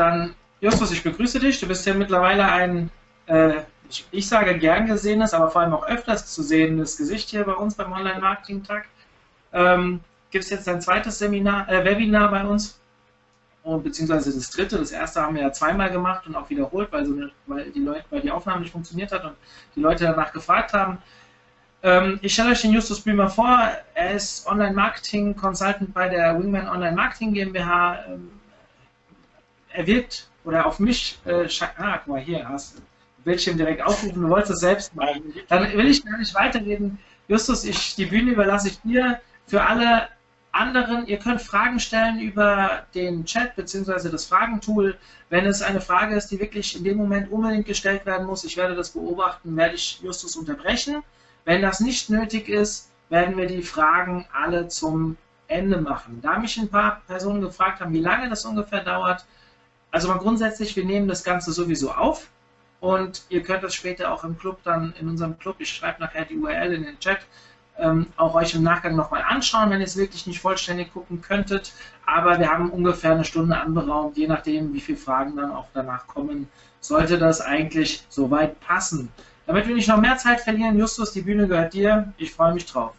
dann Justus, ich begrüße dich. Du bist ja mittlerweile ein, äh, ich, sage gern gesehenes, aber vor allem auch öfters zu sehendes Gesicht hier bei uns beim Online-Marketing-Tag. Ähm, Gibt es jetzt ein zweites Seminar, äh, Webinar bei uns? Und, beziehungsweise das dritte. Das erste haben wir ja zweimal gemacht und auch wiederholt, weil, so eine, weil, die, Leute, weil die Aufnahme nicht funktioniert hat und die Leute danach gefragt haben. Ähm, ich stelle euch den Justus Blümer vor. Er ist Online-Marketing-Consultant bei der Wingman Online-Marketing GmbH. Er wirkt oder auf mich, äh, ah, guck mal, hier hast du Bildschirm direkt aufrufen, du wolltest es selbst machen. Dann will ich gar nicht weiterreden. Justus, ich, die Bühne überlasse ich dir. Für alle anderen, ihr könnt Fragen stellen über den Chat bzw. das Fragentool. Wenn es eine Frage ist, die wirklich in dem Moment unbedingt gestellt werden muss, ich werde das beobachten, werde ich Justus unterbrechen. Wenn das nicht nötig ist, werden wir die Fragen alle zum Ende machen. Da mich ein paar Personen gefragt haben, wie lange das ungefähr dauert, also mal grundsätzlich, wir nehmen das Ganze sowieso auf und ihr könnt das später auch im Club dann, in unserem Club, ich schreibe nachher die URL in den Chat, ähm, auch euch im Nachgang nochmal anschauen, wenn ihr es wirklich nicht vollständig gucken könntet. Aber wir haben ungefähr eine Stunde anberaumt, je nachdem, wie viele Fragen dann auch danach kommen, sollte das eigentlich soweit passen. Damit wir nicht noch mehr Zeit verlieren, Justus, die Bühne gehört dir. Ich freue mich drauf.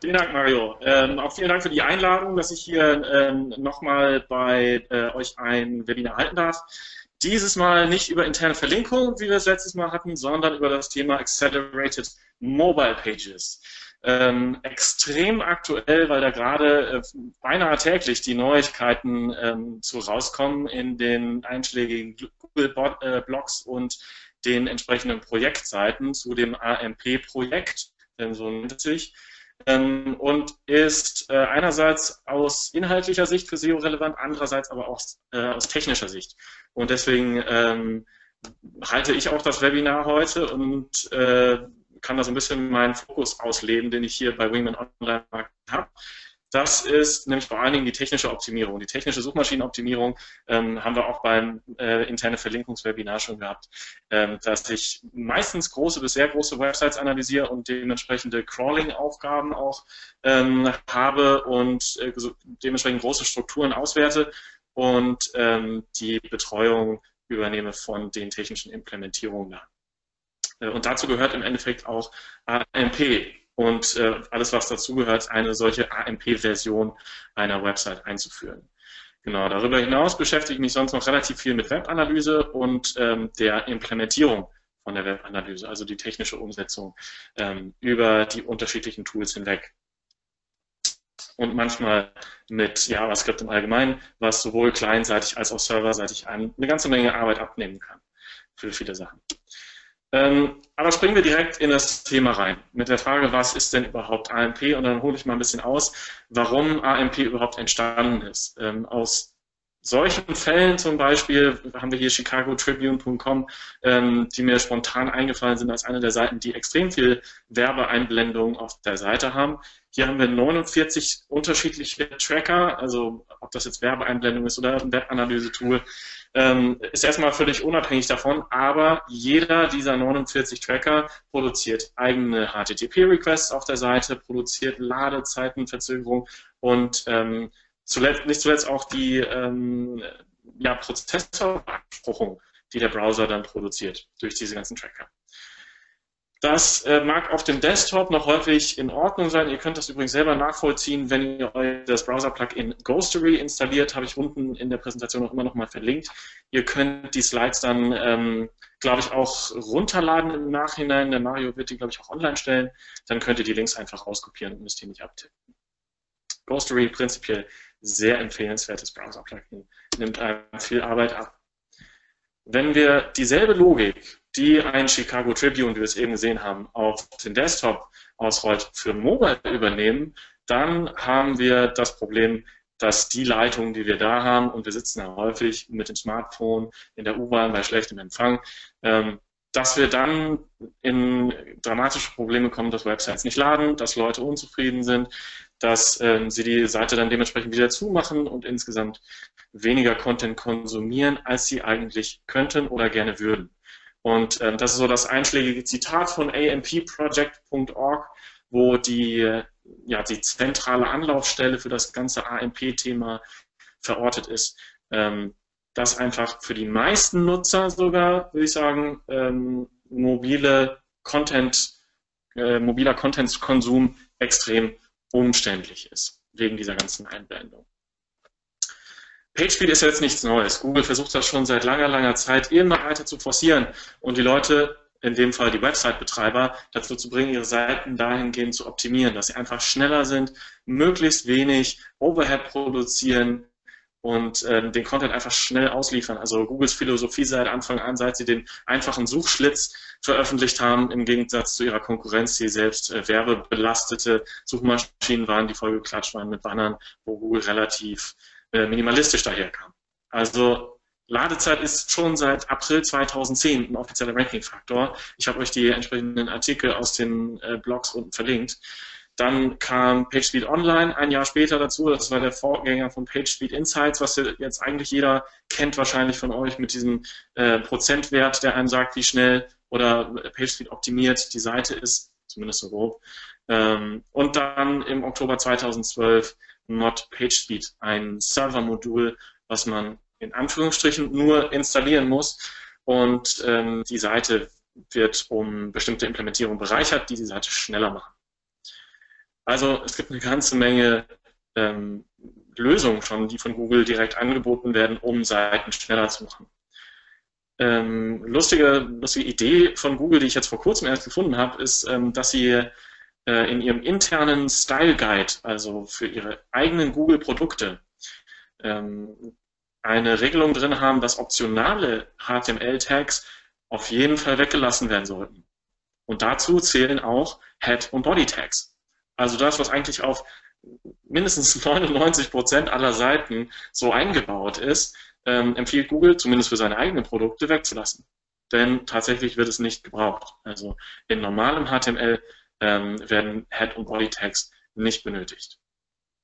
Vielen Dank, Mario. Ähm, auch vielen Dank für die Einladung, dass ich hier ähm, nochmal bei äh, euch ein Webinar halten darf. Dieses Mal nicht über interne Verlinkung, wie wir es letztes Mal hatten, sondern über das Thema Accelerated Mobile Pages. Ähm, extrem aktuell, weil da gerade äh, beinahe täglich die Neuigkeiten ähm, zu rauskommen in den einschlägigen Google-Blogs äh, und den entsprechenden Projektseiten zu dem AMP-Projekt, denn so nennt es sich ähm, und ist äh, einerseits aus inhaltlicher Sicht für SEO relevant, andererseits aber auch äh, aus technischer Sicht. Und deswegen ähm, halte ich auch das Webinar heute und äh, kann da so ein bisschen meinen Fokus ausleben, den ich hier bei Wingman Online habe. Das ist nämlich vor allen Dingen die technische Optimierung. Die technische Suchmaschinenoptimierung ähm, haben wir auch beim äh, interne Verlinkungswebinar schon gehabt, ähm, dass ich meistens große bis sehr große Websites analysiere und dementsprechende Crawling-Aufgaben auch ähm, habe und äh, dementsprechend große Strukturen auswerte und ähm, die Betreuung übernehme von den technischen Implementierungen. Äh, und dazu gehört im Endeffekt auch AMP, und äh, alles, was dazugehört, eine solche AMP-Version einer Website einzuführen. Genau, darüber hinaus beschäftige ich mich sonst noch relativ viel mit Webanalyse und ähm, der Implementierung von der Webanalyse, also die technische Umsetzung ähm, über die unterschiedlichen Tools hinweg. Und manchmal mit JavaScript im Allgemeinen, was sowohl clientseitig als auch serverseitig eine ganze Menge Arbeit abnehmen kann für viele Sachen. Ähm, aber springen wir direkt in das Thema rein mit der Frage, was ist denn überhaupt AMP? Und dann hole ich mal ein bisschen aus, warum AMP überhaupt entstanden ist. Ähm, aus solchen Fällen zum Beispiel haben wir hier chicagotribune.com, ähm, die mir spontan eingefallen sind als eine der Seiten, die extrem viel Werbeeinblendungen auf der Seite haben. Hier haben wir 49 unterschiedliche Tracker, also ob das jetzt Werbeeinblendung ist oder ein Webanalyse-Tool, ähm, ist erstmal völlig unabhängig davon, aber jeder dieser 49 Tracker produziert eigene HTTP-Requests auf der Seite, produziert Ladezeitenverzögerung und ähm, zuletzt, nicht zuletzt auch die ähm, ja, Prozessorbeanspruchung, die der Browser dann produziert durch diese ganzen Tracker. Das äh, mag auf dem Desktop noch häufig in Ordnung sein. Ihr könnt das übrigens selber nachvollziehen, wenn ihr euch das Browser-Plugin Ghostery installiert, habe ich unten in der Präsentation auch immer noch mal verlinkt. Ihr könnt die Slides dann, ähm, glaube ich, auch runterladen im Nachhinein. Der Mario wird die, glaube ich, auch online stellen. Dann könnt ihr die Links einfach rauskopieren und müsst ihr nicht abtippen. Ghostery prinzipiell sehr empfehlenswertes Browser-Plugin, nimmt einem viel Arbeit ab. Wenn wir dieselbe Logik die ein Chicago Tribune, wie wir es eben gesehen haben, auf den Desktop ausrollt, für Mobile übernehmen, dann haben wir das Problem, dass die Leitungen, die wir da haben, und wir sitzen ja häufig mit dem Smartphone in der U-Bahn bei schlechtem Empfang, ähm, dass wir dann in dramatische Probleme kommen, dass Websites nicht laden, dass Leute unzufrieden sind, dass ähm, sie die Seite dann dementsprechend wieder zumachen und insgesamt weniger Content konsumieren, als sie eigentlich könnten oder gerne würden. Und ähm, das ist so das einschlägige Zitat von ampproject.org, wo die, ja, die zentrale Anlaufstelle für das ganze AMP-Thema verortet ist. ähm, dass einfach für die meisten Nutzer sogar, würde ich sagen, ähm, mobile Content, äh, mobiler Content-Konsum extrem umständlich ist, wegen dieser ganzen Einblendung. PageSpeed ist jetzt nichts Neues. Google versucht das schon seit langer, langer Zeit immer weiter zu forcieren und die Leute, in dem Fall die Website-Betreiber, dazu zu bringen, ihre Seiten dahingehend zu optimieren, dass sie einfach schneller sind, möglichst wenig Overhead produzieren, und äh, den Content einfach schnell ausliefern. Also Googles Philosophie seit Anfang an, seit sie den einfachen Suchschlitz veröffentlicht haben, im Gegensatz zu ihrer Konkurrenz, die selbst äh, werbebelastete Suchmaschinen waren, die vollgeklatscht waren mit Bannern, wo Google relativ äh, minimalistisch daherkam. Also Ladezeit ist schon seit April 2010 ein offizieller Ranking-Faktor. Ich habe euch die entsprechenden Artikel aus den äh, Blogs unten verlinkt. Dann kam PageSpeed Online ein Jahr später dazu. Das war der Vorgänger von PageSpeed Insights, was jetzt eigentlich jeder kennt wahrscheinlich von euch mit diesem äh, Prozentwert, der einem sagt, wie schnell oder PageSpeed optimiert die Seite ist, zumindest so grob. Ähm, und dann im Oktober 2012 Not PageSpeed, ein Servermodul, was man in Anführungsstrichen nur installieren muss und ähm, die Seite wird um bestimmte Implementierungen bereichert, die die Seite schneller machen. Also es gibt eine ganze Menge ähm, Lösungen schon, die von Google direkt angeboten werden, um Seiten schneller zu machen. Ähm, lustige, lustige Idee von Google, die ich jetzt vor kurzem erst gefunden habe, ist, ähm, dass sie äh, in ihrem internen Style Guide, also für ihre eigenen Google-Produkte, ähm, eine Regelung drin haben, dass optionale HTML-Tags auf jeden Fall weggelassen werden sollten. Und dazu zählen auch Head- und Body-Tags. Also das, was eigentlich auf mindestens 99 Prozent aller Seiten so eingebaut ist, ähm, empfiehlt Google, zumindest für seine eigenen Produkte, wegzulassen. Denn tatsächlich wird es nicht gebraucht. Also in normalem HTML ähm, werden Head- und Body-Tags nicht benötigt.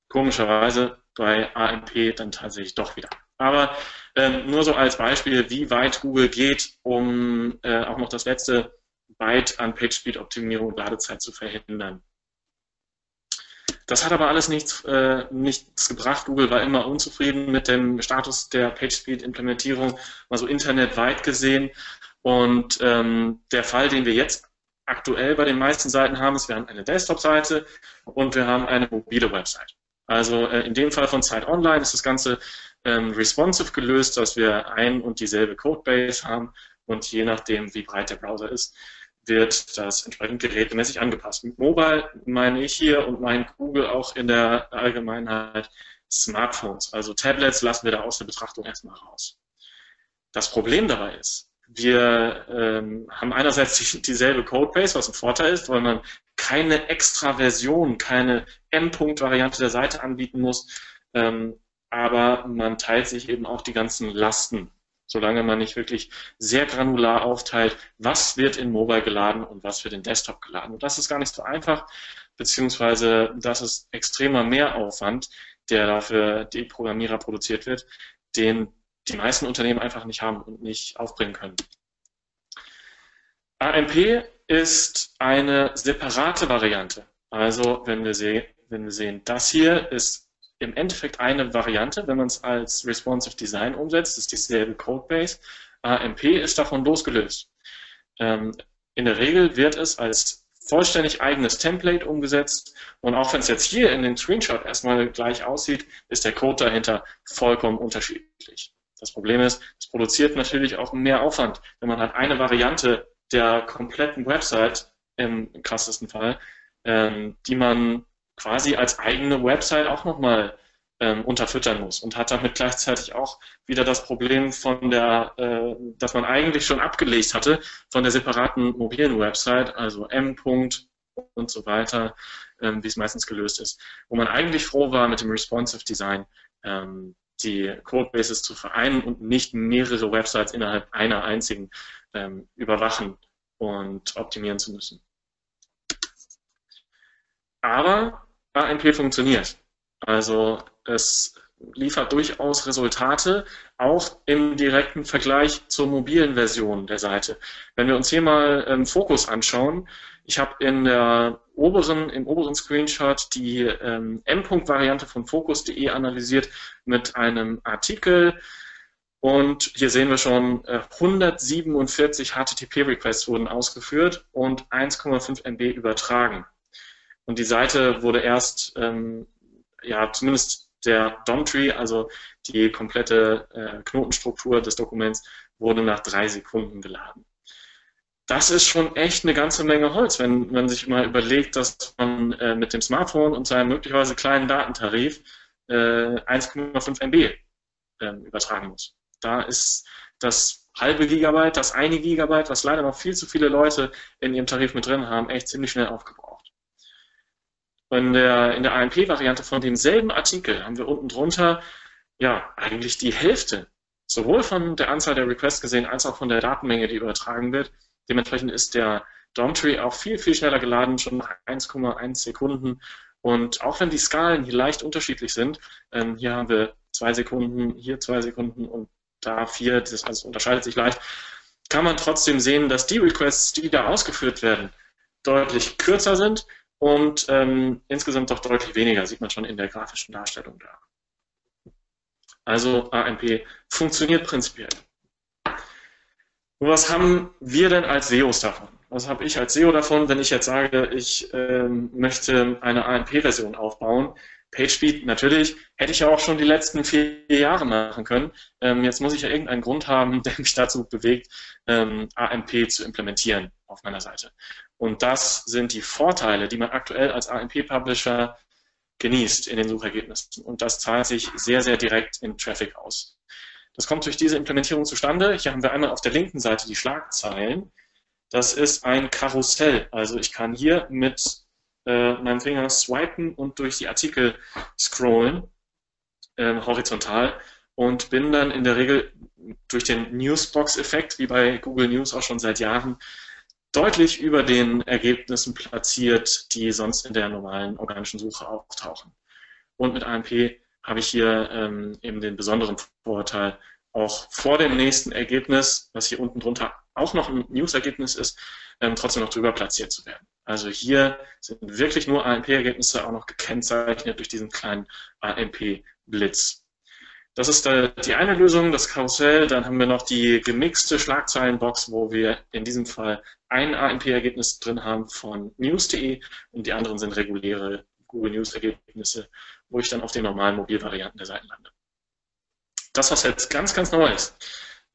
Komischerweise bei AMP dann tatsächlich doch wieder. Aber ähm, nur so als Beispiel, wie weit Google geht, um äh, auch noch das letzte Byte an PageSpeed-Optimierung und Ladezeit zu verhindern. Das hat aber alles nichts, äh, nichts gebracht. Google war immer unzufrieden mit dem Status der PageSpeed-Implementierung, mal so internetweit gesehen. Und ähm, der Fall, den wir jetzt aktuell bei den meisten Seiten haben, ist, wir haben eine Desktop-Seite und wir haben eine mobile Website. Also äh, in dem Fall von Site Online ist das Ganze ähm, responsive gelöst, dass wir ein und dieselbe Codebase haben und je nachdem, wie breit der Browser ist, wird das entsprechend gerätemäßig angepasst. Mit Mobile meine ich hier und mein Google auch in der Allgemeinheit Smartphones. Also Tablets lassen wir da aus der Betrachtung erstmal raus. Das Problem dabei ist, wir ähm, haben einerseits die, dieselbe Codebase, was ein Vorteil ist, weil man keine extra Version, keine M-Punkt-Variante der Seite anbieten muss, ähm, aber man teilt sich eben auch die ganzen Lasten solange man nicht wirklich sehr granular aufteilt, was wird in Mobile geladen und was wird in Desktop geladen. Und das ist gar nicht so einfach, beziehungsweise das ist extremer Mehraufwand, der dafür die Programmierer produziert wird, den die meisten Unternehmen einfach nicht haben und nicht aufbringen können. AMP ist eine separate Variante. Also wenn wir, sehen, wenn wir sehen, das hier ist im Endeffekt eine Variante, wenn man es als Responsive Design umsetzt, ist dieselbe Codebase. AMP ist davon losgelöst. Ähm, in der Regel wird es als vollständig eigenes Template umgesetzt und auch wenn es jetzt hier in den Screenshot erstmal gleich aussieht, ist der Code dahinter vollkommen unterschiedlich. Das Problem ist, es produziert natürlich auch mehr Aufwand, wenn man halt eine Variante der kompletten Website im krassesten Fall, ähm, die man quasi als eigene Website auch nochmal ähm, unterfüttern muss und hat damit gleichzeitig auch wieder das Problem von der, äh, dass man eigentlich schon abgelegt hatte von der separaten mobilen Website, also M. und so weiter, ähm, wie es meistens gelöst ist, wo man eigentlich froh war mit dem Responsive Design ähm, die Codebases zu vereinen und nicht mehrere Websites innerhalb einer einzigen ähm, überwachen und optimieren zu müssen. Aber AMP funktioniert. Also es liefert durchaus Resultate, auch im direkten Vergleich zur mobilen Version der Seite. Wenn wir uns hier mal ähm, Fokus anschauen, ich habe in der oberen, im oberen Screenshot die ähm, M-Punkt-Variante von Focus.de analysiert mit einem Artikel. Und hier sehen wir schon, äh, 147 HTTP-Requests wurden ausgeführt und 1,5 MB übertragen. Und die Seite wurde erst, ähm, ja, zumindest der DOM-Tree, also die komplette äh, Knotenstruktur des Dokuments, wurde nach drei Sekunden geladen. Das ist schon echt eine ganze Menge Holz, wenn man sich mal überlegt, dass man äh, mit dem Smartphone und seinem möglicherweise kleinen Datentarif äh, 1,5 MB ähm, übertragen muss. Da ist das halbe Gigabyte, das eine Gigabyte, was leider noch viel zu viele Leute in ihrem Tarif mit drin haben, echt ziemlich schnell aufgebraucht. In der, in der AMP-Variante von demselben Artikel haben wir unten drunter ja eigentlich die Hälfte, sowohl von der Anzahl der Requests gesehen, als auch von der Datenmenge, die übertragen wird. Dementsprechend ist der DOM-Tree auch viel, viel schneller geladen, schon nach 1,1 Sekunden. Und auch wenn die Skalen hier leicht unterschiedlich sind, ähm, hier haben wir zwei Sekunden, hier zwei Sekunden und da vier, das also unterscheidet sich leicht, kann man trotzdem sehen, dass die Requests, die da ausgeführt werden, deutlich kürzer sind und ähm, insgesamt doch deutlich weniger, sieht man schon in der grafischen Darstellung da. Also AMP funktioniert prinzipiell. Was haben wir denn als SEOs davon? Was habe ich als SEO davon, wenn ich jetzt sage, ich ähm, möchte eine AMP-Version aufbauen? PageSpeed, natürlich, hätte ich ja auch schon die letzten vier Jahre machen können. Ähm, jetzt muss ich ja irgendeinen Grund haben, der mich dazu bewegt, ähm, AMP zu implementieren auf meiner Seite. Und das sind die Vorteile, die man aktuell als AMP-Publisher genießt in den Suchergebnissen. Und das zahlt sich sehr, sehr direkt in Traffic aus. Das kommt durch diese Implementierung zustande. Hier haben wir einmal auf der linken Seite die Schlagzeilen. Das ist ein Karussell. Also ich kann hier mit äh, meinem Finger swipen und durch die Artikel scrollen, äh, horizontal, und bin dann in der Regel durch den Newsbox-Effekt, wie bei Google News auch schon seit Jahren, deutlich über den Ergebnissen platziert, die sonst in der normalen organischen Suche auftauchen. Und mit AMP habe ich hier ähm, eben den besonderen Vorteil, auch vor dem nächsten Ergebnis, was hier unten drunter auch noch ein News-Ergebnis ist, ähm, trotzdem noch drüber platziert zu werden. Also hier sind wirklich nur AMP-Ergebnisse auch noch gekennzeichnet durch diesen kleinen AMP-Blitz. Das ist die eine Lösung, das Karussell. Dann haben wir noch die gemixte Schlagzeilenbox, wo wir in diesem Fall ein AMP-Ergebnis drin haben von news.de und die anderen sind reguläre Google News-Ergebnisse, wo ich dann auf den normalen Mobilvarianten der Seiten lande. Das, was jetzt ganz, ganz neu ist,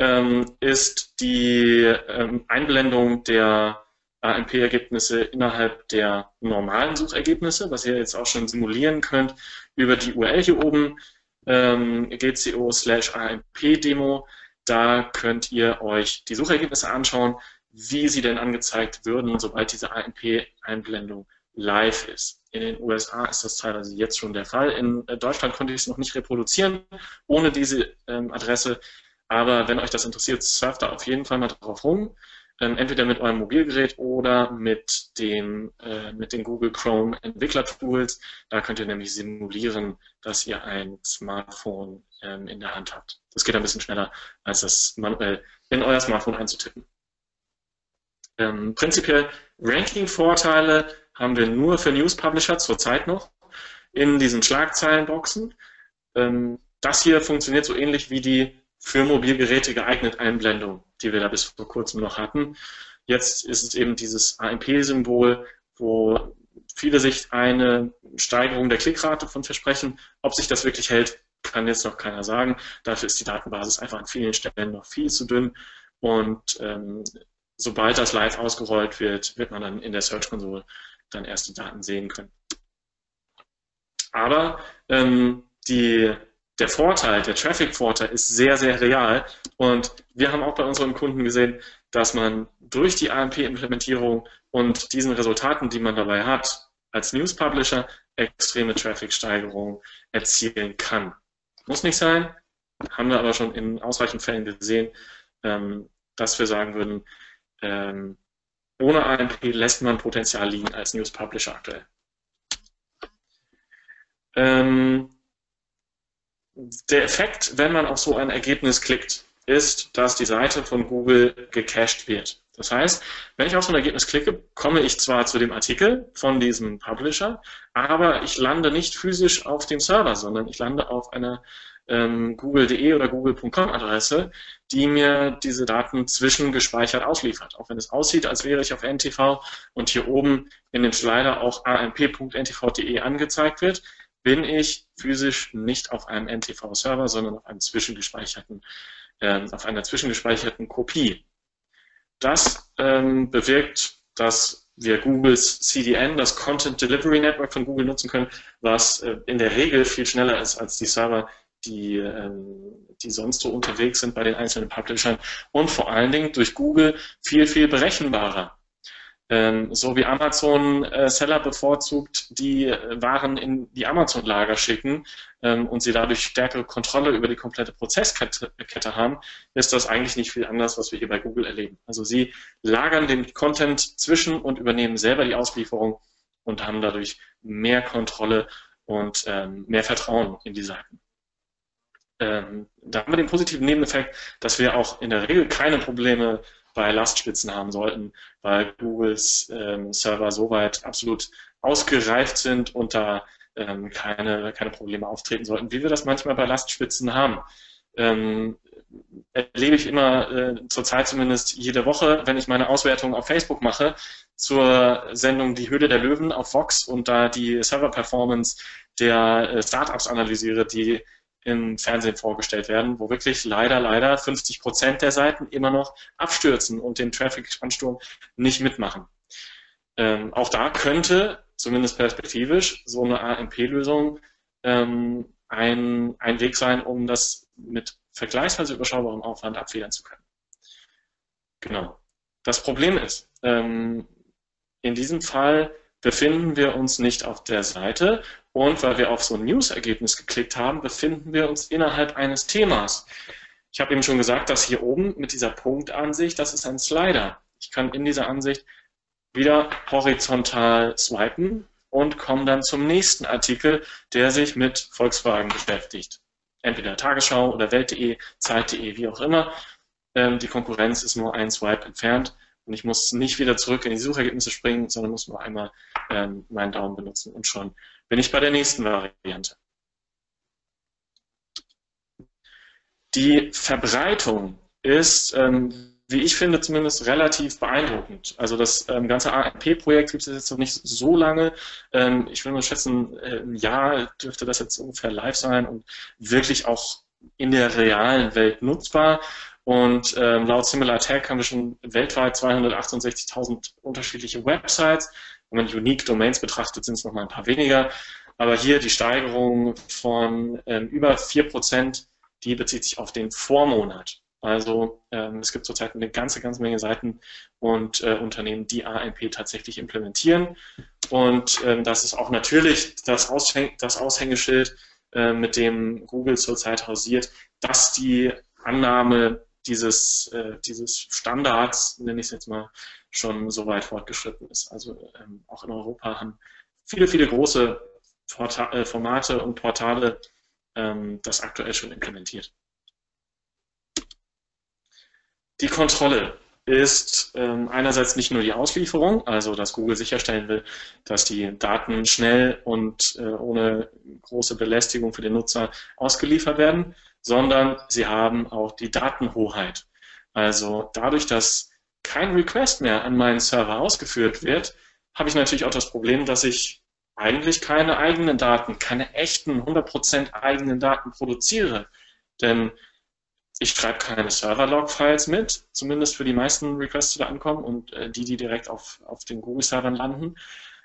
ähm, ist die ähm, Einblendung der AMP-Ergebnisse innerhalb der normalen Suchergebnisse, was ihr jetzt auch schon simulieren könnt über die URL hier oben ähm, gco slash AMP-Demo. Da könnt ihr euch die Suchergebnisse anschauen, wie sie denn angezeigt würden, sobald diese AMP-Einblendung live ist. In den USA ist das teilweise jetzt schon der Fall. In äh, Deutschland konnte ich es noch nicht reproduzieren ohne diese ähm, Adresse. Aber wenn euch das interessiert, surft da auf jeden Fall mal drauf rum ähm, entweder mit eurem Mobilgerät oder mit, dem, äh, mit den Google Chrome Entwickler-Tools. Da könnt ihr nämlich simulieren, dass ihr ein Smartphone ähm, in der Hand habt. Das geht ein bisschen schneller, als das manuell in euer Smartphone einzutippen. Ähm, prinzipiell Ranking-Vorteile haben wir nur für News-Publisher zurzeit noch in diesen Schlagzeilenboxen. Ähm, das hier funktioniert so ähnlich wie die für Mobilgeräte geeignet Einblendung, die wir da bis vor kurzem noch hatten. Jetzt ist es eben dieses AMP-Symbol, wo viele sich eine Steigerung der Klickrate von versprechen. Ob sich das wirklich hält, kann jetzt noch keiner sagen. Dafür ist die Datenbasis einfach an vielen Stellen noch viel zu dünn. Und ähm, sobald das live ausgerollt wird, wird man dann in der Search Console dann die Daten sehen können. Aber ähm, die der Vorteil, der Traffic-Vorteil ist sehr, sehr real. Und wir haben auch bei unseren Kunden gesehen, dass man durch die AMP-Implementierung und diesen Resultaten, die man dabei hat, als News-Publisher extreme Traffic-Steigerungen erzielen kann. Muss nicht sein, haben wir aber schon in ausreichend Fällen gesehen, ähm, dass wir sagen würden, ähm, ohne AMP lässt man Potenzial liegen als News-Publisher aktuell. Der Effekt, wenn man auf so ein Ergebnis klickt, ist, dass die Seite von Google gecached wird. Das heißt, wenn ich auf so ein Ergebnis klicke, komme ich zwar zu dem Artikel von diesem Publisher, aber ich lande nicht physisch auf dem Server, sondern ich lande auf einer ähm, google.de oder google.com Adresse, die mir diese Daten zwischengespeichert ausliefert. Auch wenn es aussieht, als wäre ich auf NTV und hier oben in dem Slider auch amp.ntv.de angezeigt wird, bin ich physisch nicht auf einem NTV-Server, sondern auf einem zwischengespeicherten, äh, auf einer zwischengespeicherten Kopie. Das ähm, bewirkt, dass wir Googles CDN, das Content Delivery Network von Google nutzen können, was äh, in der Regel viel schneller ist als die Server, die, ähm, die sonst so unterwegs sind bei den einzelnen Publishern und vor allen Dingen durch Google viel, viel berechenbarer. Ähm, so wie Amazon äh, Seller bevorzugt, die äh, Waren in die Amazon-Lager schicken ähm, und sie dadurch stärkere Kontrolle über die komplette Prozesskette Kette haben, ist das eigentlich nicht viel anders, was wir hier bei Google erleben. Also sie lagern den Content zwischen und übernehmen selber die Auslieferung und haben dadurch mehr Kontrolle und ähm, mehr Vertrauen in die Seiten. Da haben wir den positiven Nebeneffekt, dass wir auch in der Regel keine Probleme bei Lastspitzen haben sollten, weil Googles ähm, Server soweit absolut ausgereift sind und da ähm, keine, keine Probleme auftreten sollten, wie wir das manchmal bei Lastspitzen haben. Ähm, erlebe ich immer, äh, zurzeit zumindest jede Woche, wenn ich meine Auswertung auf Facebook mache, zur Sendung Die Höhle der Löwen auf Vox und da die Server-Performance der äh, Startups analysiere, die im Fernsehen vorgestellt werden, wo wirklich leider, leider 50 Prozent der Seiten immer noch abstürzen und den Traffic-Ansturm nicht mitmachen. Ähm, auch da könnte, zumindest perspektivisch, so eine AMP-Lösung ähm, ein, ein Weg sein, um das mit vergleichsweise überschaubarem Aufwand abfedern zu können. Genau. Das Problem ist, ähm, in diesem Fall befinden wir uns nicht auf der Seite und weil wir auf so ein News-Ergebnis geklickt haben, befinden wir uns innerhalb eines Themas. Ich habe eben schon gesagt, dass hier oben mit dieser Punktansicht, das ist ein Slider. Ich kann in dieser Ansicht wieder horizontal swipen und komme dann zum nächsten Artikel, der sich mit Volkswagen beschäftigt. Entweder Tagesschau oder Welt.de, Zeit.de, wie auch immer. Ähm, die Konkurrenz ist nur ein Swipe entfernt und ich muss nicht wieder zurück in die Suchergebnisse springen, sondern muss nur einmal ähm, meinen Daumen benutzen und schon bin ich bei der nächsten Variante. Die Verbreitung ist, ähm, wie ich finde, zumindest relativ beeindruckend. Also das ähm, ganze AMP-Projekt gibt es jetzt noch nicht so lange. Ähm, ich würde mal schätzen, äh, ein Jahr dürfte das jetzt ungefähr live sein und wirklich auch in der realen Welt nutzbar. Und ähm, laut Similar Tech haben wir schon weltweit 268.000 unterschiedliche Websites. Wenn man Unique Domains betrachtet, sind es noch mal ein paar weniger. Aber hier die Steigerung von ähm, über 4%, die bezieht sich auf den Vormonat. Also ähm, es gibt zurzeit eine ganze, ganze Menge Seiten und äh, Unternehmen, die AMP tatsächlich implementieren. Und ähm, das ist auch natürlich das, Aushäng das Aushängeschild, äh, mit dem Google zurzeit hausiert, dass die Annahme dieses, äh, dieses Standards, nenne ich es jetzt mal, schon so weit fortgeschritten ist. Also ähm, auch in Europa haben viele, viele große Porta äh, Formate und Portale ähm, das aktuell schon implementiert. Die Kontrolle ist ähm, einerseits nicht nur die Auslieferung, also dass Google sicherstellen will, dass die Daten schnell und äh, ohne große Belästigung für den Nutzer ausgeliefert werden, sondern sie haben auch die Datenhoheit. Also dadurch, dass kein Request mehr an meinen Server ausgeführt wird, habe ich natürlich auch das Problem, dass ich eigentlich keine eigenen Daten, keine echten 100% eigenen Daten produziere. Denn ich schreibe keine Server-Log-Files mit, zumindest für die meisten Requests, die da ankommen und äh, die, die direkt auf, auf den Google-Servern landen.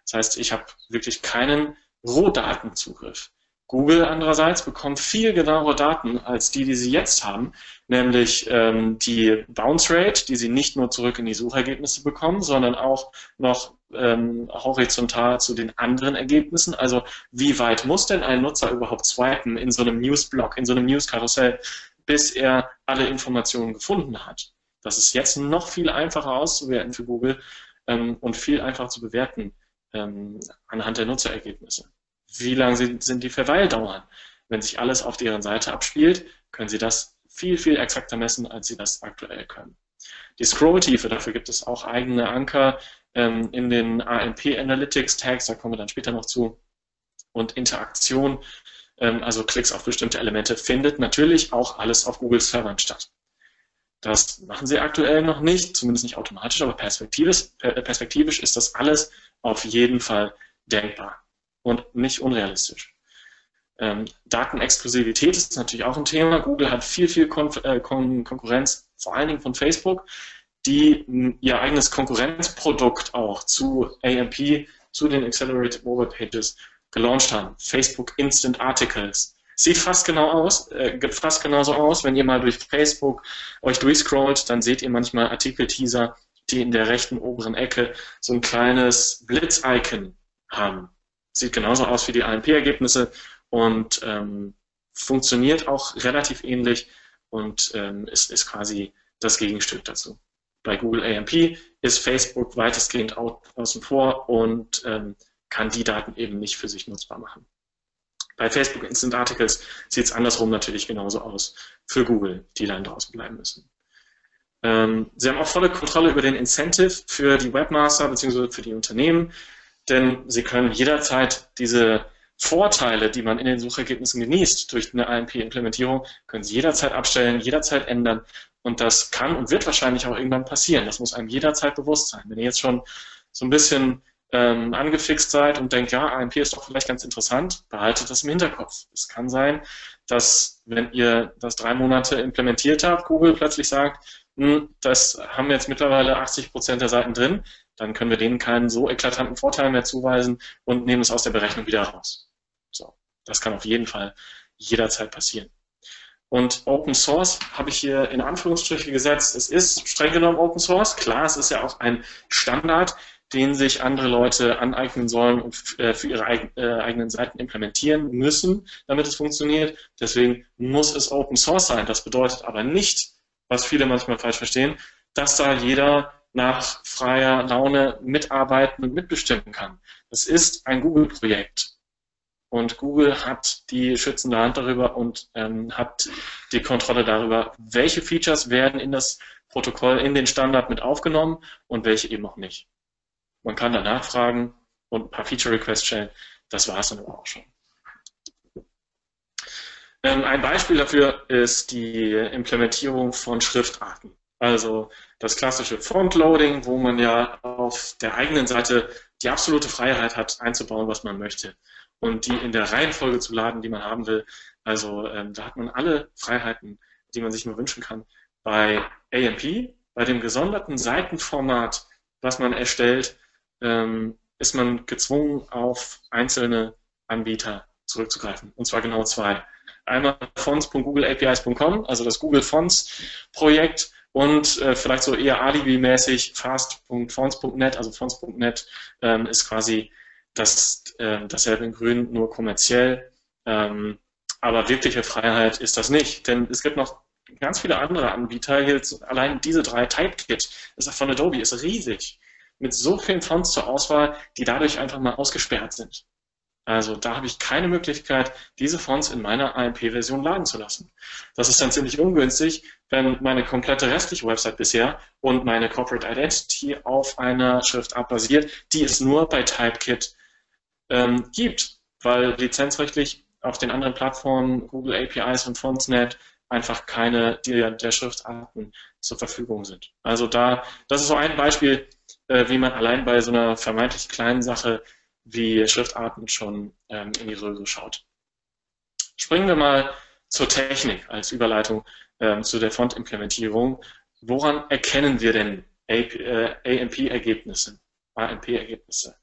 Das heißt, ich habe wirklich keinen Rohdatenzugriff. Google andererseits bekommt viel genauere Daten als die, die sie jetzt haben, nämlich ähm, die Bounce Rate, die sie nicht nur zurück in die Suchergebnisse bekommen, sondern auch noch ähm, horizontal zu den anderen Ergebnissen. Also wie weit muss denn ein Nutzer überhaupt swipen in so einem News-Blog, in so einem News-Karussell, bis er alle Informationen gefunden hat? Das ist jetzt noch viel einfacher auszuwerten für Google ähm, und viel einfacher zu bewerten ähm, anhand der Nutzerergebnisse. Wie lang sind, die Verweildauern? wenn sich alles auf deren Seite abspielt, können Sie das viel, viel exakter messen, als Sie das aktuell können. Die Scrolltiefe, dafür gibt es auch eigene Anker ähm, in den AMP Analytics Tags, da kommen wir dann später noch zu. Und Interaktion, also Klicks auf bestimmte Elemente, findet natürlich auch alles auf Google Servern statt. Das machen sie aktuell noch nicht, zumindest nicht automatisch, aber perspektivisch, perspektivisch ist das alles auf jeden Fall denkbar und nicht unrealistisch. Ähm, Datenexklusivität ist natürlich auch ein Thema. Google hat viel, viel Kon äh, Kon Konkurrenz, vor allen Dingen von Facebook, die ihr eigenes Konkurrenzprodukt auch zu AMP, zu den Accelerated Mobile Pages gelauncht haben. Facebook Instant Articles. Sieht fast genau aus, äh, fast genauso aus. Wenn ihr mal durch Facebook euch durchscrollt, dann seht ihr manchmal Artikel-Teaser, die in der rechten oberen Ecke so ein kleines Blitz-Icon haben. Sieht genauso aus wie die AMP-Ergebnisse und ähm, funktioniert auch relativ ähnlich und ähm, ist, ist quasi das Gegenstück dazu. Bei Google AMP ist Facebook weitestgehend außen vor und ähm, kann die Daten eben nicht für sich nutzbar machen. Bei Facebook Instant Articles sieht es andersrum natürlich genauso aus für Google, die dann draußen bleiben müssen. Ähm, Sie haben auch volle Kontrolle über den Incentive für die Webmaster bzw. für die Unternehmen, denn Sie können jederzeit diese Vorteile, die man in den Suchergebnissen genießt durch eine AMP-Implementierung, können Sie jederzeit abstellen, jederzeit ändern. Und das kann und wird wahrscheinlich auch irgendwann passieren. Das muss einem jederzeit bewusst sein. Wenn ihr jetzt schon so ein bisschen ähm, angefixt seid und denkt, ja, AMP ist doch vielleicht ganz interessant, behaltet das im Hinterkopf. Es kann sein, dass wenn ihr das drei Monate implementiert habt, Google plötzlich sagt, hm, das haben jetzt mittlerweile 80 Prozent der Seiten drin, dann können wir denen keinen so eklatanten Vorteil mehr zuweisen und nehmen es aus der Berechnung wieder raus. So, das kann auf jeden Fall jederzeit passieren. Und Open Source habe ich hier in Anführungsstriche gesetzt. Es ist streng genommen Open Source. Klar, es ist ja auch ein Standard, den sich andere Leute aneignen sollen und äh, für ihre äh, eigenen Seiten implementieren müssen, damit es funktioniert. Deswegen muss es Open Source sein. Das bedeutet aber nicht, was viele manchmal falsch verstehen, dass da jeder nach freier Laune mitarbeiten und mitbestimmen kann. Das ist ein Google-Projekt. Und Google hat die schützende Hand darüber und ähm, hat die Kontrolle darüber, welche Features werden in das Protokoll, in den Standard mit aufgenommen und welche eben auch nicht. Man kann da nachfragen und ein paar Feature-Requests stellen. Das war es dann aber auch schon. Ähm, ein Beispiel dafür ist die Implementierung von Schriftarten. Also das klassische Frontloading, wo man ja auf der eigenen Seite die absolute Freiheit hat, einzubauen, was man möchte. Und die in der Reihenfolge zu laden, die man haben will. Also ähm, da hat man alle Freiheiten, die man sich nur wünschen kann. Bei AMP, bei dem gesonderten Seitenformat, was man erstellt, ähm, ist man gezwungen, auf einzelne Anbieter zurückzugreifen. Und zwar genau zwei. Einmal fonts.googleapis.com, also das Google Fonts Projekt und äh, vielleicht so eher alibi-mäßig fast.fonts.net, also fonts.net ähm, ist quasi das, äh, dasselbe in grün, nur kommerziell. Ähm, aber wirkliche Freiheit ist das nicht, denn es gibt noch ganz viele andere Anbieter. Hier allein diese drei, TypeKit ist von Adobe, ist riesig mit so vielen Fonts zur Auswahl, die dadurch einfach mal ausgesperrt sind. Also da habe ich keine Möglichkeit, diese Fonts in meiner AMP-Version laden zu lassen. Das ist dann ziemlich ungünstig, wenn meine komplette restliche Website bisher und meine Corporate Identity auf einer Schriftart basiert, die es nur bei Typekit ähm, gibt, weil lizenzrechtlich auf den anderen Plattformen, Google APIs und Fontsnet, einfach keine der, der Schriftarten zur Verfügung sind. Also da, das ist so ein Beispiel, äh, wie man allein bei so einer vermeintlich kleinen Sache wie Schriftarten schon ähm, in die Röhre schaut. Springen wir mal zur Technik als Überleitung ähm, zu der Font-Implementierung. Woran erkennen wir denn AMP-Ergebnisse? Äh, AMP-Ergebnisse.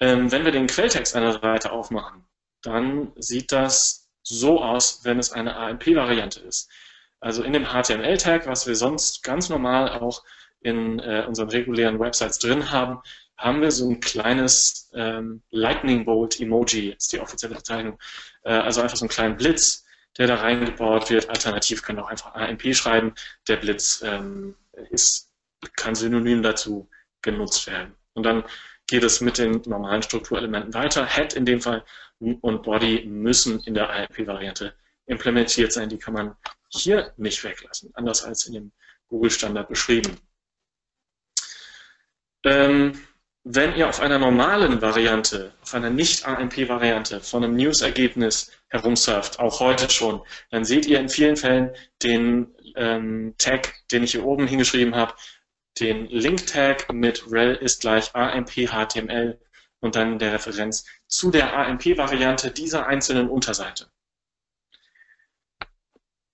Ähm, wenn wir den Quelltext einer Seite aufmachen, dann sieht das so aus, wenn es eine AMP-Variante ist. Also in dem HTML-Tag, was wir sonst ganz normal auch in äh, unseren regulären Websites drin haben, haben wir so ein kleines ähm, Lightning Bolt Emoji, ist die offizielle Bezeichnung. Äh, also einfach so einen kleinen Blitz, der da reingebaut wird. Alternativ können auch einfach AMP schreiben. Der Blitz ähm, ist, kann synonym dazu genutzt werden. Und dann geht es mit den normalen Strukturelementen weiter. Head in dem Fall und Body müssen in der AMP-Variante implementiert sein. Die kann man hier nicht weglassen, anders als in dem Google-Standard beschrieben. Ähm, wenn ihr auf einer normalen Variante, auf einer Nicht-AMP-Variante von einem News-Ergebnis herumsurft, auch heute schon, dann seht ihr in vielen Fällen den ähm, Tag, den ich hier oben hingeschrieben habe, den Link-Tag mit rel ist gleich AMP HTML und dann der Referenz zu der AMP-Variante dieser einzelnen Unterseite.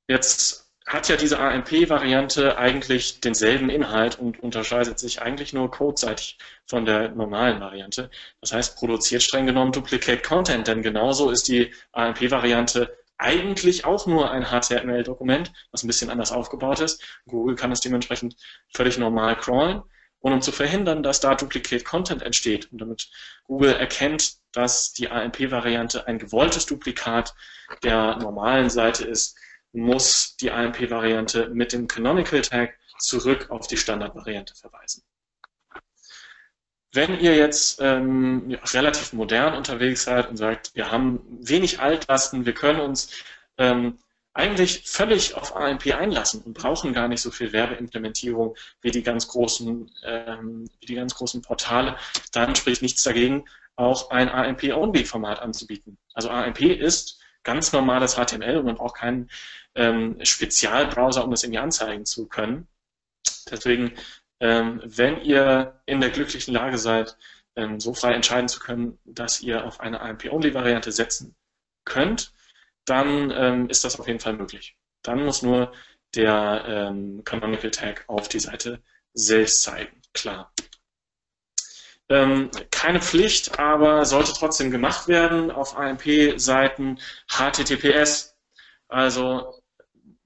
Jetzt hat ja diese AMP-Variante eigentlich denselben Inhalt und unterscheidet sich eigentlich nur codeseitig von der normalen Variante. Das heißt, produziert streng genommen Duplicate Content, denn genauso ist die AMP-Variante eigentlich auch nur ein HTML-Dokument, was ein bisschen anders aufgebaut ist. Google kann es dementsprechend völlig normal crawlen. Und um zu verhindern, dass da Duplicate Content entsteht und damit Google erkennt, dass die AMP-Variante ein gewolltes Duplikat der normalen Seite ist, muss die AMP-Variante mit dem Canonical Tag zurück auf die Standardvariante verweisen. Wenn ihr jetzt ähm, relativ modern unterwegs seid und sagt, wir haben wenig Altlasten, wir können uns ähm, eigentlich völlig auf AMP einlassen und brauchen gar nicht so viel Werbeimplementierung wie die ganz großen, ähm, wie die ganz großen Portale, dann spricht nichts dagegen, auch ein AMP-Only-Format anzubieten. Also AMP ist ganz normales HTML und man braucht keinen ähm, Spezialbrowser, um das irgendwie anzeigen zu können. Deswegen ähm, wenn ihr in der glücklichen Lage seid, ähm, so frei entscheiden zu können, dass ihr auf eine AMP-Only-Variante setzen könnt, dann ähm, ist das auf jeden Fall möglich. Dann muss nur der ähm, Canonical Tag auf die Seite selbst zeigen, klar. Ähm, keine Pflicht, aber sollte trotzdem gemacht werden auf AMP-Seiten HTTPS. Also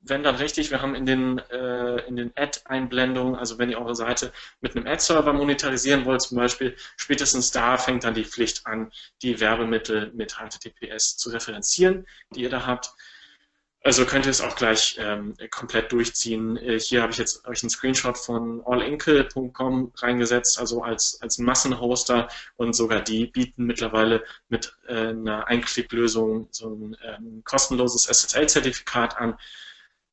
wenn dann richtig, wir haben in den, äh, in den Ad-Einblendungen, also wenn ihr eure Seite mit einem Ad-Server monetarisieren wollt zum Beispiel, spätestens da fängt dann die Pflicht an, die Werbemittel mit HTTPS zu referenzieren, die ihr da habt. Also könnt ihr es auch gleich ähm, komplett durchziehen. Äh, hier habe ich jetzt euch einen Screenshot von allinkle.com reingesetzt, also als, als Massenhoster und sogar die bieten mittlerweile mit äh, einer Einklicklösung so ein ähm, kostenloses SSL-Zertifikat an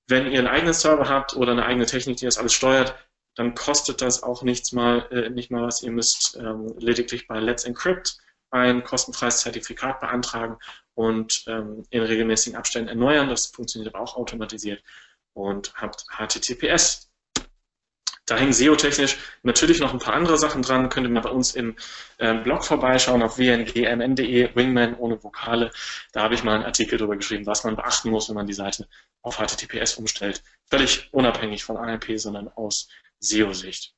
wenn ihr einen eigenen Server habt oder eine eigene Technik, die das alles steuert, dann kostet das auch nichts mal, äh, nicht mal was. Ihr müsst ähm, lediglich bei Let's Encrypt ein kostenfreies Zertifikat beantragen und ähm, in regelmäßigen Abständen erneuern. Das funktioniert aber auch automatisiert und habt HTTPS da hängen SEO-technisch natürlich noch ein paar andere Sachen dran. Könnt ihr mal bei uns im äh, Blog vorbeischauen auf wngmn.de, Wingman ohne Vokale. Da habe ich mal einen Artikel darüber geschrieben, was man beachten muss, wenn man die Seite auf HTTPS umstellt. Völlig unabhängig von AMP, sondern aus SEO-Sicht.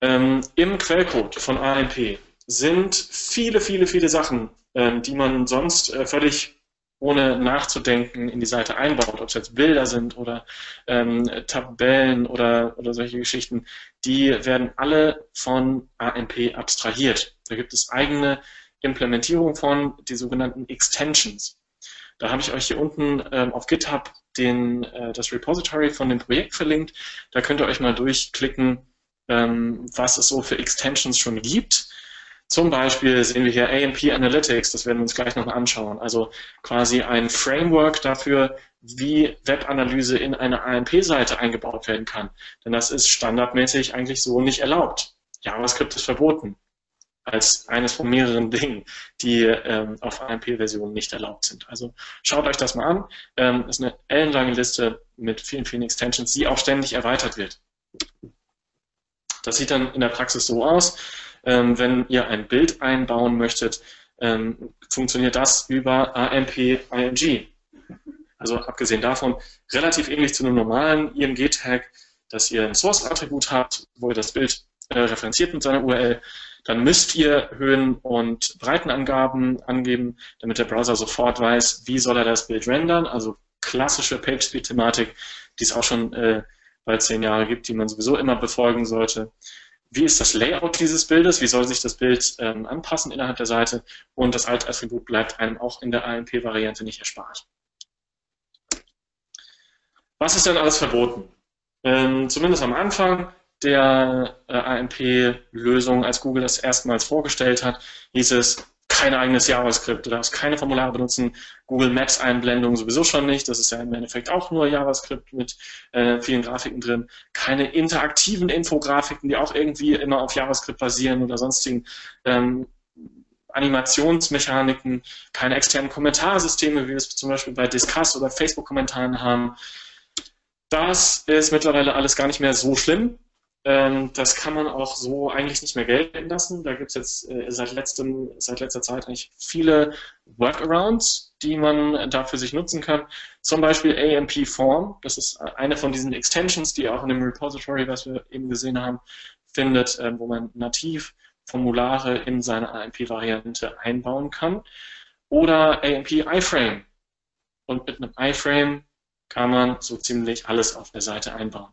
Ähm, Im Quellcode von AMP sind viele, viele, viele Sachen, die man sonst äh, völlig ohne nachzudenken in die Seite einbaut, ob es jetzt Bilder sind oder ähm, Tabellen oder, oder solche Geschichten, die werden alle von AMP abstrahiert. Da gibt es eigene Implementierung von, die sogenannten Extensions. Da habe ich euch hier unten ähm, auf GitHub den, äh, das Repository von dem Projekt verlinkt. Da könnt ihr euch mal durchklicken, ähm, was es so für Extensions schon gibt zum Beispiel sehen wir hier AMP Analytics, das werden wir uns gleich nochmal anschauen. Also quasi ein Framework dafür, wie Webanalyse in eine AMP-Seite eingebaut werden kann. Denn das ist standardmäßig eigentlich so nicht erlaubt. JavaScript ist verboten als eines von mehreren Dingen, die ähm, auf AMP-Versionen nicht erlaubt sind. Also schaut euch das mal an. Ähm, ist eine ellenlange Liste mit vielen, vielen Extensions, die auch ständig erweitert wird. Das sieht dann in der Praxis so aus. Ähm, wenn ihr ein Bild einbauen möchtet, ähm, funktioniert das über AMP IMG. Also abgesehen davon relativ ähnlich zu einem normalen IMG-Tag, dass ihr ein Source-Attribut habt, wo ihr das Bild äh, referenziert mit seiner URL. Dann müsst ihr Höhen- und Breitenangaben angeben, damit der Browser sofort weiß, wie soll er das Bild rendern. Also klassische PageSpeed-Thematik, die es auch schon äh, Jahre gibt, die man sowieso immer befolgen sollte wie ist das Layout dieses Bildes, wie soll sich das Bild ähm, anpassen innerhalb der Seite und das Alt-Attribut bleibt einem auch in der AMP-Variante nicht erspart. Was ist denn alles verboten? Ähm, zumindest am Anfang der äh, AMP-Lösung, als Google das erstmals vorgestellt hat, hieß es, kein eigenes JavaScript, du darfst keine Formulare benutzen, Google Maps Einblendung sowieso schon nicht, das ist ja im Endeffekt auch nur JavaScript mit äh, vielen Grafiken drin, keine interaktiven Infografiken, die auch irgendwie immer auf JavaScript basieren oder sonstigen ähm, Animationsmechaniken, keine externen Kommentarsysteme, wie wir es zum Beispiel bei Discuss oder Facebook-Kommentaren haben. Das ist mittlerweile alles gar nicht mehr so schlimm. Ähm, das kann man auch so eigentlich nicht mehr gelten lassen. Da gibt es jetzt äh, seit, letztem, seit letzter Zeit eigentlich viele Workarounds, die man da für sich nutzen kann. Zum Beispiel AMP Form, das ist eine von diesen Extensions, die auch in dem Repository, was wir eben gesehen haben, findet, äh, wo man nativ Formulare in seine AMP-Variante einbauen kann. Oder AMP iframe. Und mit einem iframe kann man so ziemlich alles auf der Seite einbauen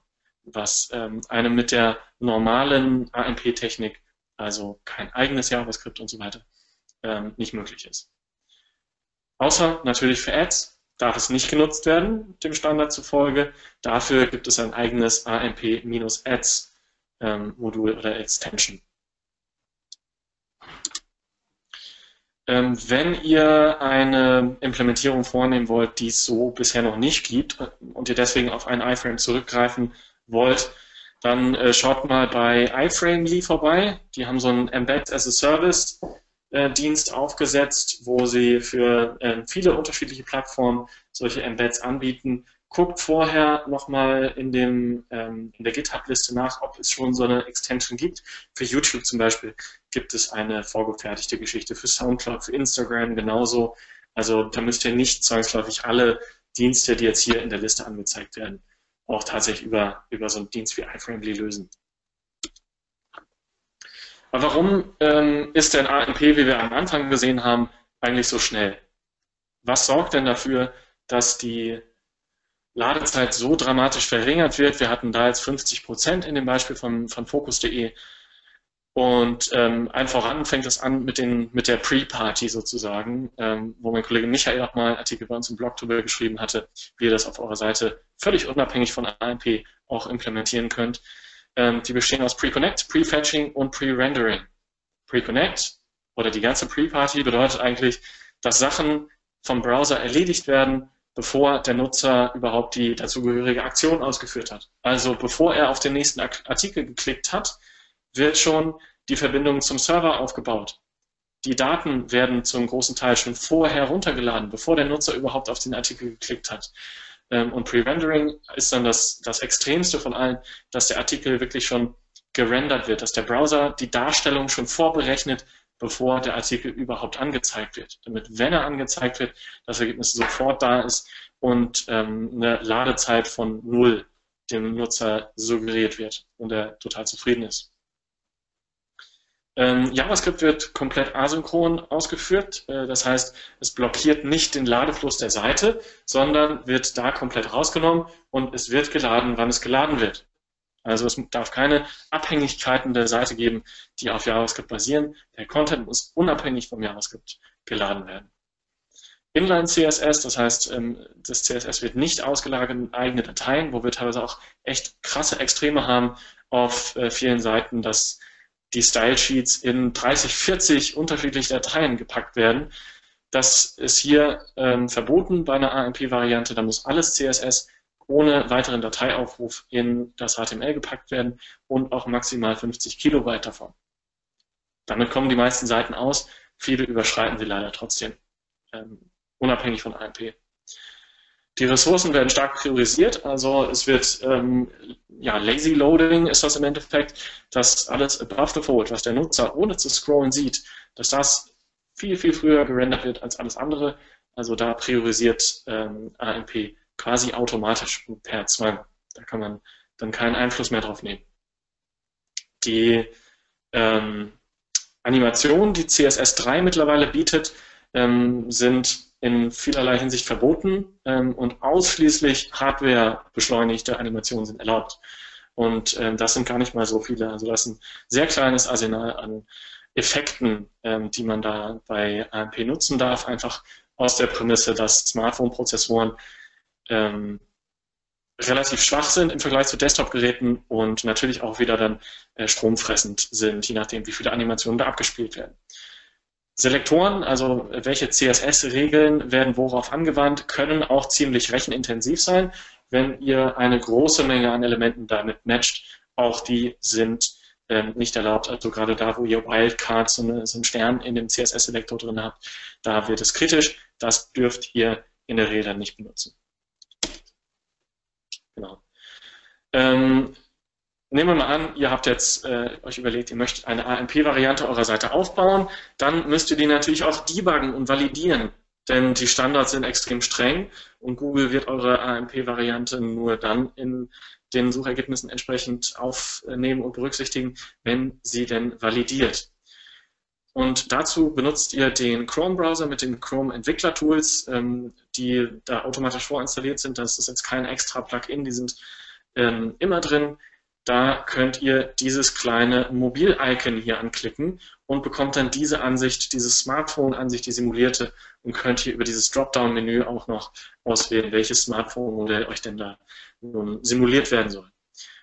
was ähm, einem mit der normalen AMP-Technik, also kein eigenes JavaScript und so weiter, ähm, nicht möglich ist. Außer natürlich für Ads darf es nicht genutzt werden, dem Standard zufolge. Dafür gibt es ein eigenes AMP-Ads ähm, oder Extension. Ähm, wenn ihr eine Implementierung vornehmen wollt, die es so bisher noch nicht gibt und ihr deswegen auf einen iFrame zurückgreifen wollt, dann äh, schaut mal bei iFramely vorbei. Die haben so einen Embed as a Service äh, Dienst aufgesetzt, wo sie für äh, viele unterschiedliche Plattformen solche Embeds anbieten. Guckt vorher nochmal in, ähm, in der GitHub-Liste nach, ob es schon so eine Extension gibt. Für YouTube zum Beispiel gibt es eine vorgefertigte Geschichte, für SoundCloud, für Instagram genauso. Also da müsst ihr nicht zwangsläufig alle Dienste, die jetzt hier in der Liste angezeigt werden, auch tatsächlich über, über so einen Dienst wie iFramely lösen. Aber warum ähm, ist denn AMP, wie wir am Anfang gesehen haben, eigentlich so schnell? Was sorgt denn dafür, dass die Ladezeit so dramatisch verringert wird? Wir hatten da jetzt 50 Prozent in dem Beispiel von, von Focus.de und ähm, allen voran fängt es an mit, den, mit der Pre-Party sozusagen, ähm, wo mein Kollege Michael auch mal einen Artikel bei uns im Blog darüber geschrieben hatte, wie ihr das auf eurer Seite völlig unabhängig von AMP auch implementieren könnt. Ähm, die bestehen aus Pre-Connect, Pre-Fetching und Pre-Rendering. Pre-Connect oder die ganze Pre-Party bedeutet eigentlich, dass Sachen vom Browser erledigt werden, bevor der Nutzer überhaupt die dazugehörige Aktion ausgeführt hat. Also bevor er auf den nächsten Artikel geklickt hat, wird schon die Verbindung zum Server aufgebaut. Die Daten werden zum großen Teil schon vorher runtergeladen, bevor der Nutzer überhaupt auf den Artikel geklickt hat. Ähm, und Pre-Rendering ist dann das, das Extremste von allen, dass der Artikel wirklich schon gerendert wird, dass der Browser die Darstellung schon vorberechnet, bevor der Artikel überhaupt angezeigt wird. Damit, wenn er angezeigt wird, das Ergebnis sofort da ist und ähm, eine Ladezeit von null dem Nutzer suggeriert wird und er total zufrieden ist. Ähm, JavaScript wird komplett asynchron ausgeführt. Äh, das heißt, es blockiert nicht den Ladefluss der Seite, sondern wird da komplett rausgenommen und es wird geladen, wann es geladen wird. Also es darf keine Abhängigkeiten der Seite geben, die auf JavaScript basieren. Der Content muss unabhängig vom JavaScript geladen werden. Inline CSS, das heißt, ähm, das CSS wird nicht ausgelagert in eigene Dateien, wo wir teilweise auch echt krasse Extreme haben auf äh, vielen Seiten, dass die Style Sheets in 30, 40 unterschiedliche Dateien gepackt werden. Das ist hier ähm, verboten bei einer AMP-Variante. Da muss alles CSS ohne weiteren Dateiaufruf in das HTML gepackt werden und auch maximal 50 Kilobyte davon. Damit kommen die meisten Seiten aus. Viele überschreiten sie leider trotzdem, ähm, unabhängig von AMP. Die Ressourcen werden stark priorisiert, also es wird ähm, ja, Lazy Loading ist das im Endeffekt, dass alles above the fold, was der Nutzer ohne zu scrollen sieht, dass das viel, viel früher gerendert wird als alles andere. Also da priorisiert ähm, AMP quasi automatisch per Zwang. Da kann man dann keinen Einfluss mehr drauf nehmen. Die ähm, Animationen, die CSS3 mittlerweile bietet, ähm, sind in vielerlei Hinsicht verboten ähm, und ausschließlich Hardware-beschleunigte Animationen sind erlaubt. Und ähm, das sind gar nicht mal so viele. Also das ist ein sehr kleines Arsenal an Effekten, ähm, die man da bei AMP nutzen darf, einfach aus der Prämisse, dass Smartphone-Prozessoren ähm, relativ schwach sind im Vergleich zu Desktop-Geräten und natürlich auch wieder dann äh, stromfressend sind, je nachdem, wie viele Animationen da abgespielt werden. Selektoren, also welche CSS-Regeln werden worauf angewandt, können auch ziemlich rechenintensiv sein, wenn ihr eine große Menge an Elementen damit matcht. Auch die sind ähm, nicht erlaubt. Also gerade da, wo ihr Wildcards, so, eine, so einen Stern in dem CSS-Selektor drin habt, da wird es kritisch. Das dürft ihr in der Regel nicht benutzen. Genau. Ähm, nehmen wir mal an, ihr habt jetzt äh, euch überlegt, ihr möchtet eine AMP-Variante eurer Seite aufbauen, dann müsst ihr die natürlich auch debuggen und validieren, denn die Standards sind extrem streng und Google wird eure AMP-Variante nur dann in den Suchergebnissen entsprechend aufnehmen und berücksichtigen, wenn sie denn validiert. Und dazu benutzt ihr den Chrome-Browser mit den Chrome-Entwickler-Tools, ähm, die da automatisch vorinstalliert sind. Das ist jetzt kein extra Plugin, die sind ähm, immer drin. Da könnt ihr dieses kleine Mobil-Icon hier anklicken und bekommt dann diese Ansicht, diese Smartphone-Ansicht, die simulierte und könnt hier über dieses Dropdown-Menü auch noch auswählen, welches Smartphone-Modell euch denn da nun simuliert werden soll.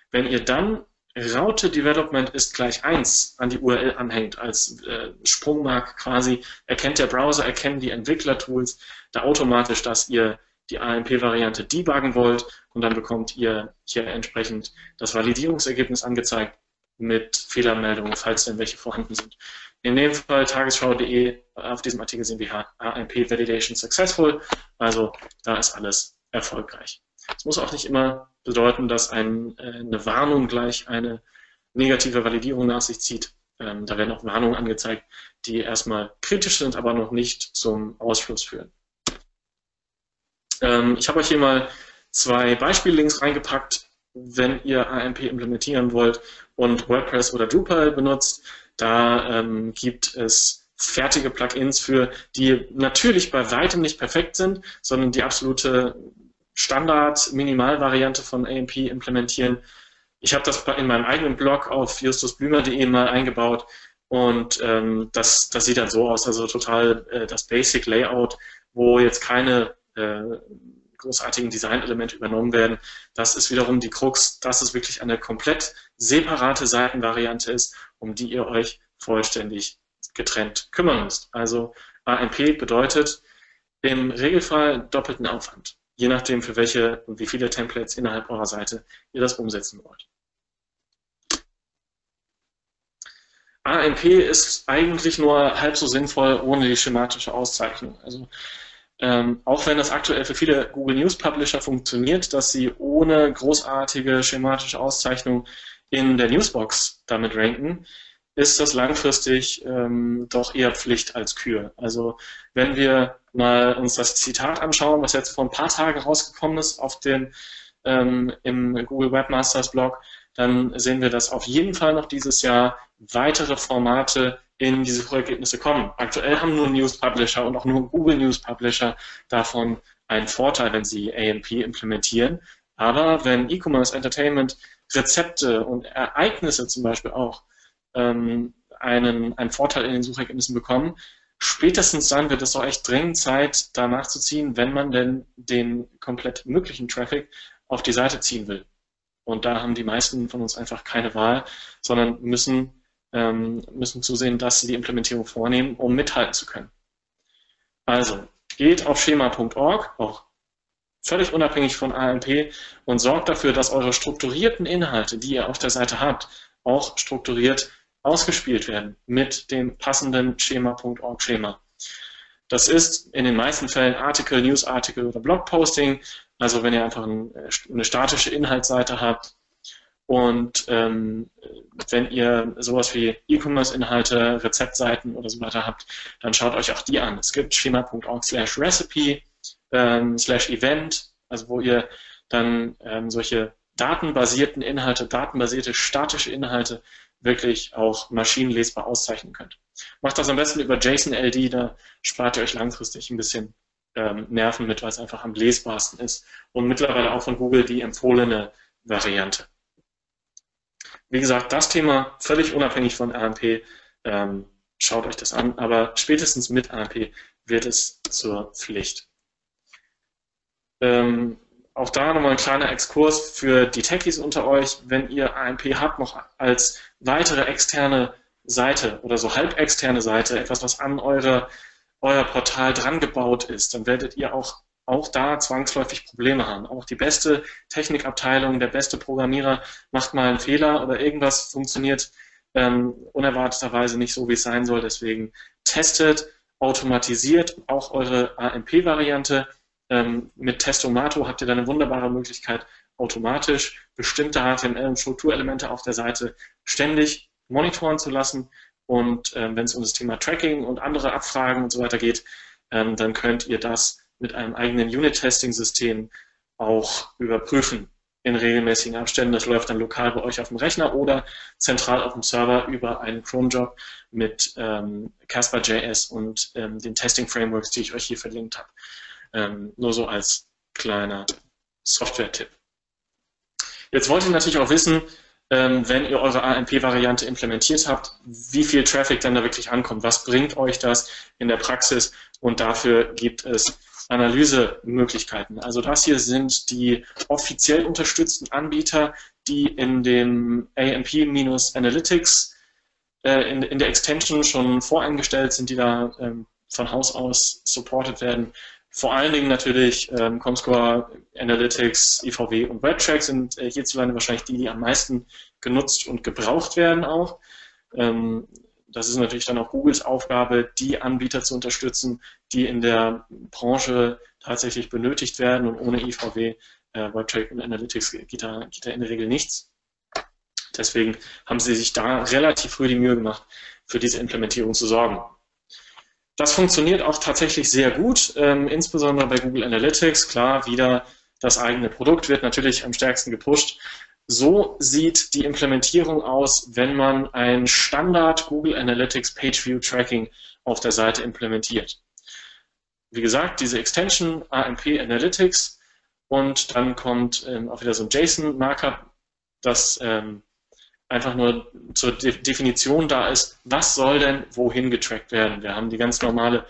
Wenn ihr dann Raute Development ist gleich 1 an die URL anhängt, als äh, Sprungmark quasi, erkennt der Browser, erkennen die Entwicklertools da automatisch, dass ihr die AMP-Variante debuggen wollt und dann bekommt ihr hier entsprechend das Validierungsergebnis angezeigt mit Fehlermeldungen, falls denn welche vorhanden sind. In dem Fall tagesschau.de, auf diesem Artikel sehen wir AMP Validation Successful, also da ist alles erfolgreich. Es muss auch nicht immer bedeuten, dass ein, äh, eine Warnung gleich eine negative Validierung nach sich zieht. Ähm, da werden auch Warnungen angezeigt, die erstmal kritisch sind, aber noch nicht zum Ausschluss führen. Ähm, ich habe euch hier mal zwei Beispiellinks reingepackt, wenn ihr AMP implementieren wollt und WordPress oder Drupal benutzt. Da ähm, gibt es fertige Plugins für, die natürlich bei weitem nicht perfekt sind, sondern die absolute Standard-Minimal-Variante von AMP implementieren. Ich habe das in meinem eigenen Blog auf justusblümer.de mal eingebaut und ähm, das, das sieht dann so aus, also total äh, das Basic Layout, wo jetzt keine äh, großartigen Designelemente übernommen werden. Das ist wiederum die Krux, dass es wirklich eine komplett separate Seitenvariante ist, um die ihr euch vollständig getrennt kümmern müsst. Also AMP bedeutet im Regelfall doppelten Aufwand je nachdem, für welche und wie viele Templates innerhalb eurer Seite ihr das umsetzen wollt. AMP ist eigentlich nur halb so sinnvoll ohne die schematische Auszeichnung. Also ähm, auch wenn das aktuell für viele Google News Publisher funktioniert, dass sie ohne großartige schematische Auszeichnung in der Newsbox damit ranken, ist das langfristig ähm, doch eher Pflicht als Kür. Also wenn wir mal uns das Zitat anschauen, was jetzt vor ein paar Tagen rausgekommen ist auf den, ähm, im Google Webmasters Blog, dann sehen wir, dass auf jeden Fall noch dieses Jahr weitere Formate in diese Suchergebnisse kommen. Aktuell haben nur News Publisher und auch nur Google News Publisher davon einen Vorteil, wenn sie AMP implementieren. Aber wenn E-Commerce, Entertainment, Rezepte und Ereignisse zum Beispiel auch ähm, einen, einen Vorteil in den Suchergebnissen bekommen. Spätestens dann wird es auch echt dringend Zeit, da nachzuziehen, wenn man denn den komplett möglichen Traffic auf die Seite ziehen will. Und da haben die meisten von uns einfach keine Wahl, sondern müssen, ähm, müssen zusehen, dass sie die Implementierung vornehmen, um mithalten zu können. Also, geht auf schema.org, auch völlig unabhängig von AMP, und sorgt dafür, dass eure strukturierten Inhalte, die ihr auf der Seite habt, auch strukturiert ausgespielt werden mit dem passenden Schema.org Schema. Das ist in den meisten Fällen Artikel, Newsartikel oder Blogposting. Also wenn ihr einfach eine statische Inhaltsseite habt und ähm, wenn ihr sowas wie E-Commerce-Inhalte, Rezeptseiten oder so weiter habt, dann schaut euch auch die an. Es gibt schema.org slash recipe ähm, slash event, also wo ihr dann ähm, solche datenbasierten Inhalte, datenbasierte statische Inhalte wirklich auch maschinenlesbar auszeichnen könnt. Macht das am besten über JSON-LD, da spart ihr euch langfristig ein bisschen ähm, Nerven mit, weil es einfach am lesbarsten ist. Und mittlerweile auch von Google die empfohlene Variante. Wie gesagt, das Thema völlig unabhängig von AMP. Ähm, schaut euch das an, aber spätestens mit AMP wird es zur Pflicht. Ähm, auch da nochmal ein kleiner Exkurs für die Techies unter euch. Wenn ihr AMP habt, noch als weitere externe Seite oder so halbexterne Seite, etwas, was an eure, euer Portal dran gebaut ist, dann werdet ihr auch, auch da zwangsläufig Probleme haben. Auch die beste Technikabteilung, der beste Programmierer macht mal einen Fehler oder irgendwas funktioniert ähm, unerwarteterweise nicht so, wie es sein soll. Deswegen testet, automatisiert auch eure AMP-Variante ähm, mit Testomato habt ihr dann eine wunderbare Möglichkeit, automatisch bestimmte HTML- und Strukturelemente auf der Seite ständig monitoren zu lassen. Und ähm, wenn es um das Thema Tracking und andere Abfragen und so weiter geht, ähm, dann könnt ihr das mit einem eigenen Unit-Testing-System auch überprüfen in regelmäßigen Abständen. Das läuft dann lokal bei euch auf dem Rechner oder zentral auf dem Server über einen Chrome-Job mit ähm, Casper.js und ähm, den Testing-Frameworks, die ich euch hier verlinkt habe. Ähm, nur so als kleiner Software-Tipp. Jetzt wollt ihr natürlich auch wissen, ähm, wenn ihr eure AMP-Variante implementiert habt, wie viel Traffic dann da wirklich ankommt. Was bringt euch das in der Praxis? Und dafür gibt es Analysemöglichkeiten. Also das hier sind die offiziell unterstützten Anbieter, die in dem AMP-Analytics äh, in, in, der Extension schon voreingestellt sind, die da ähm, von Haus aus supported werden. Vor allen Dingen natürlich ähm, Comscore, Analytics, IVW und WebTrack sind äh, hierzulande wahrscheinlich die, die am meisten genutzt und gebraucht werden auch. Ähm, das ist natürlich dann auch Googles Aufgabe, die Anbieter zu unterstützen, die in der Branche tatsächlich benötigt werden und ohne IVW, äh, WebTrack und Analytics geht da, geht da in der Regel nichts. Deswegen haben sie sich da relativ früh die Mühe gemacht, für diese Implementierung zu sorgen. Das funktioniert auch tatsächlich sehr gut, ähm, insbesondere bei Google Analytics. Klar, wieder das eigene Produkt wird natürlich am stärksten gepusht. So sieht die Implementierung aus, wenn man ein Standard Google Analytics Page View Tracking auf der Seite implementiert. Wie gesagt, diese Extension AMP Analytics und dann kommt ähm, auch wieder so ein JSON-Markup, das ähm, einfach nur zur De Definition da ist, was soll denn wohin getrackt werden. Wir haben die ganz normale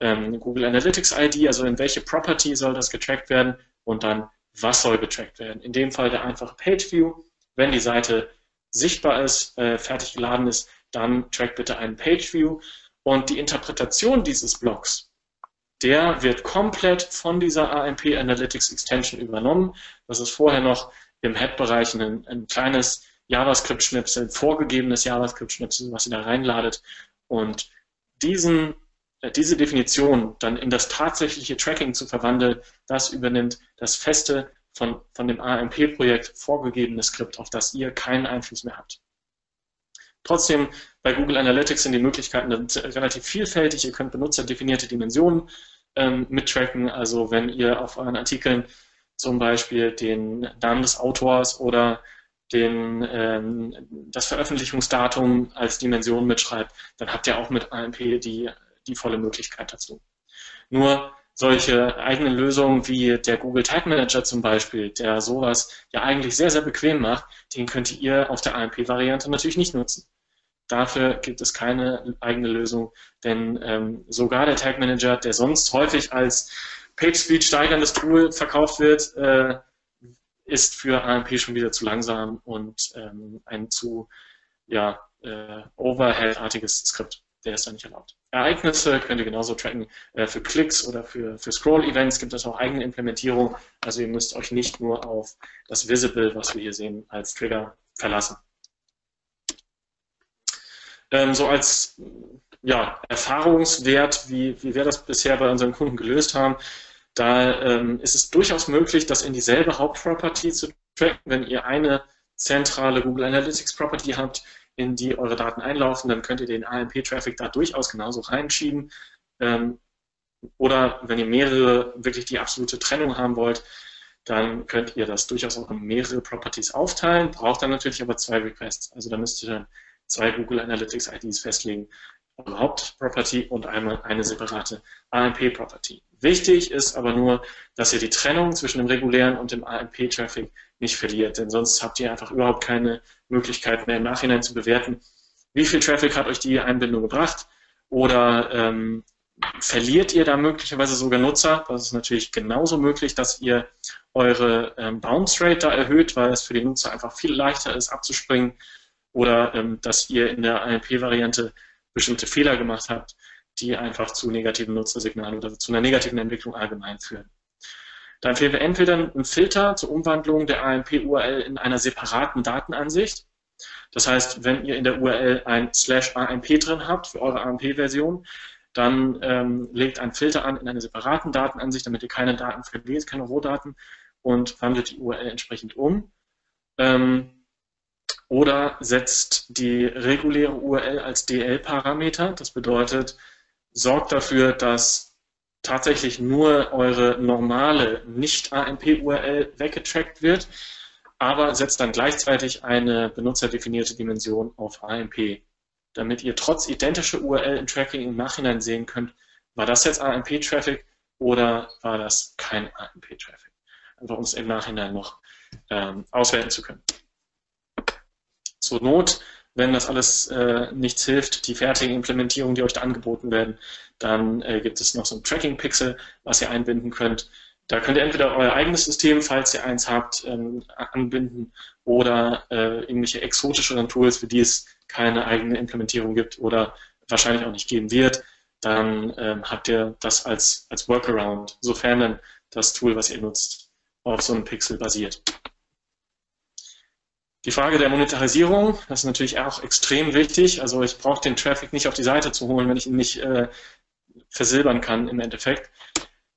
ähm, Google Analytics ID, also in welche Property soll das getrackt werden und dann was soll getrackt werden. In dem Fall der einfache Page View. Wenn die Seite sichtbar ist, äh, fertig geladen ist, dann track bitte einen Page View und die Interpretation dieses Blocks, der wird komplett von dieser AMP Analytics Extension übernommen. Das ist vorher noch im Head-Bereich ein, ein kleines JavaScript-Schnipsel, vorgegebenes JavaScript-Schnipsel, was ihr da reinladet. Und diesen, diese Definition dann in das tatsächliche Tracking zu verwandeln, das übernimmt das feste, von, von dem AMP-Projekt vorgegebene Skript, auf das ihr keinen Einfluss mehr habt. Trotzdem, bei Google Analytics sind die Möglichkeiten relativ vielfältig. Ihr könnt benutzerdefinierte Dimensionen ähm, mittracken. Also wenn ihr auf euren Artikeln zum Beispiel den Namen des Autors oder den, ähm, das Veröffentlichungsdatum als Dimension mitschreibt, dann habt ihr auch mit AMP die, die volle Möglichkeit dazu. Nur solche eigenen Lösungen wie der Google Tag Manager zum Beispiel, der sowas ja eigentlich sehr, sehr bequem macht, den könnt ihr auf der AMP-Variante natürlich nicht nutzen. Dafür gibt es keine eigene Lösung, denn ähm, sogar der Tag Manager, der sonst häufig als PageSpeed steigerndes Tool verkauft wird, äh, ist für AMP schon wieder zu langsam und ähm, ein zu ja, äh, Overhead-artiges Skript. Der ist da nicht erlaubt. Ereignisse könnt ihr genauso tracken. Äh, für Klicks oder für, für Scroll-Events gibt es auch eigene Implementierung. Also ihr müsst euch nicht nur auf das Visible, was wir hier sehen, als Trigger verlassen. Ähm, so als ja, Erfahrungswert, wie, wie wir das bisher bei unseren Kunden gelöst haben, da ähm, ist es durchaus möglich, das in dieselbe Hauptproperty zu tracken. Wenn ihr eine zentrale Google Analytics Property habt, in die eure Daten einlaufen, dann könnt ihr den AMP-Traffic da durchaus genauso reinschieben. Ähm, oder wenn ihr mehrere, wirklich die absolute Trennung haben wollt, dann könnt ihr das durchaus auch in mehrere Properties aufteilen, braucht dann natürlich aber zwei Requests. Also da müsst ihr dann zwei Google Analytics IDs festlegen. Hauptproperty und einmal eine separate AMP-Property. Wichtig ist aber nur, dass ihr die Trennung zwischen dem regulären und dem AMP-Traffic nicht verliert, denn sonst habt ihr einfach überhaupt keine Möglichkeit mehr im Nachhinein zu bewerten, wie viel Traffic hat euch die Einbindung gebracht oder ähm, verliert ihr da möglicherweise sogar Nutzer. Das ist natürlich genauso möglich, dass ihr eure ähm, Bounce Rate da erhöht, weil es für die Nutzer einfach viel leichter ist abzuspringen oder ähm, dass ihr in der AMP-Variante bestimmte Fehler gemacht habt, die einfach zu negativen Nutzersignalen oder zu einer negativen Entwicklung allgemein führen. Da empfehlen wir entweder einen Filter zur Umwandlung der AMP-URL in einer separaten Datenansicht. Das heißt, wenn ihr in der URL ein slash AMP drin habt für eure AMP-Version, dann ähm, legt einen Filter an in einer separaten Datenansicht, damit ihr keine Daten verliert, keine Rohdaten und wandelt die URL entsprechend um. Ähm, oder setzt die reguläre URL als DL-Parameter. Das bedeutet, sorgt dafür, dass tatsächlich nur eure normale Nicht-AMP-URL weggetrackt wird, aber setzt dann gleichzeitig eine benutzerdefinierte Dimension auf AMP damit ihr trotz identischer URL im Tracking im Nachhinein sehen könnt, war das jetzt AMP-Traffic oder war das kein AMP-Traffic. Einfach um es im Nachhinein noch ähm, auswerten zu können. Zur Not, wenn das alles äh, nichts hilft, die fertigen Implementierungen, die euch da angeboten werden, dann äh, gibt es noch so ein Tracking-Pixel, was ihr einbinden könnt. Da könnt ihr entweder euer eigenes System, falls ihr eins habt, ähm, anbinden oder äh, irgendwelche exotischeren Tools, für die es keine eigene Implementierung gibt oder wahrscheinlich auch nicht geben wird, dann ähm, habt ihr das als, als Workaround, sofern dann das Tool, was ihr nutzt, auf so einem Pixel basiert. Die Frage der Monetarisierung, das ist natürlich auch extrem wichtig. Also ich brauche den Traffic nicht auf die Seite zu holen, wenn ich ihn nicht äh, versilbern kann im Endeffekt.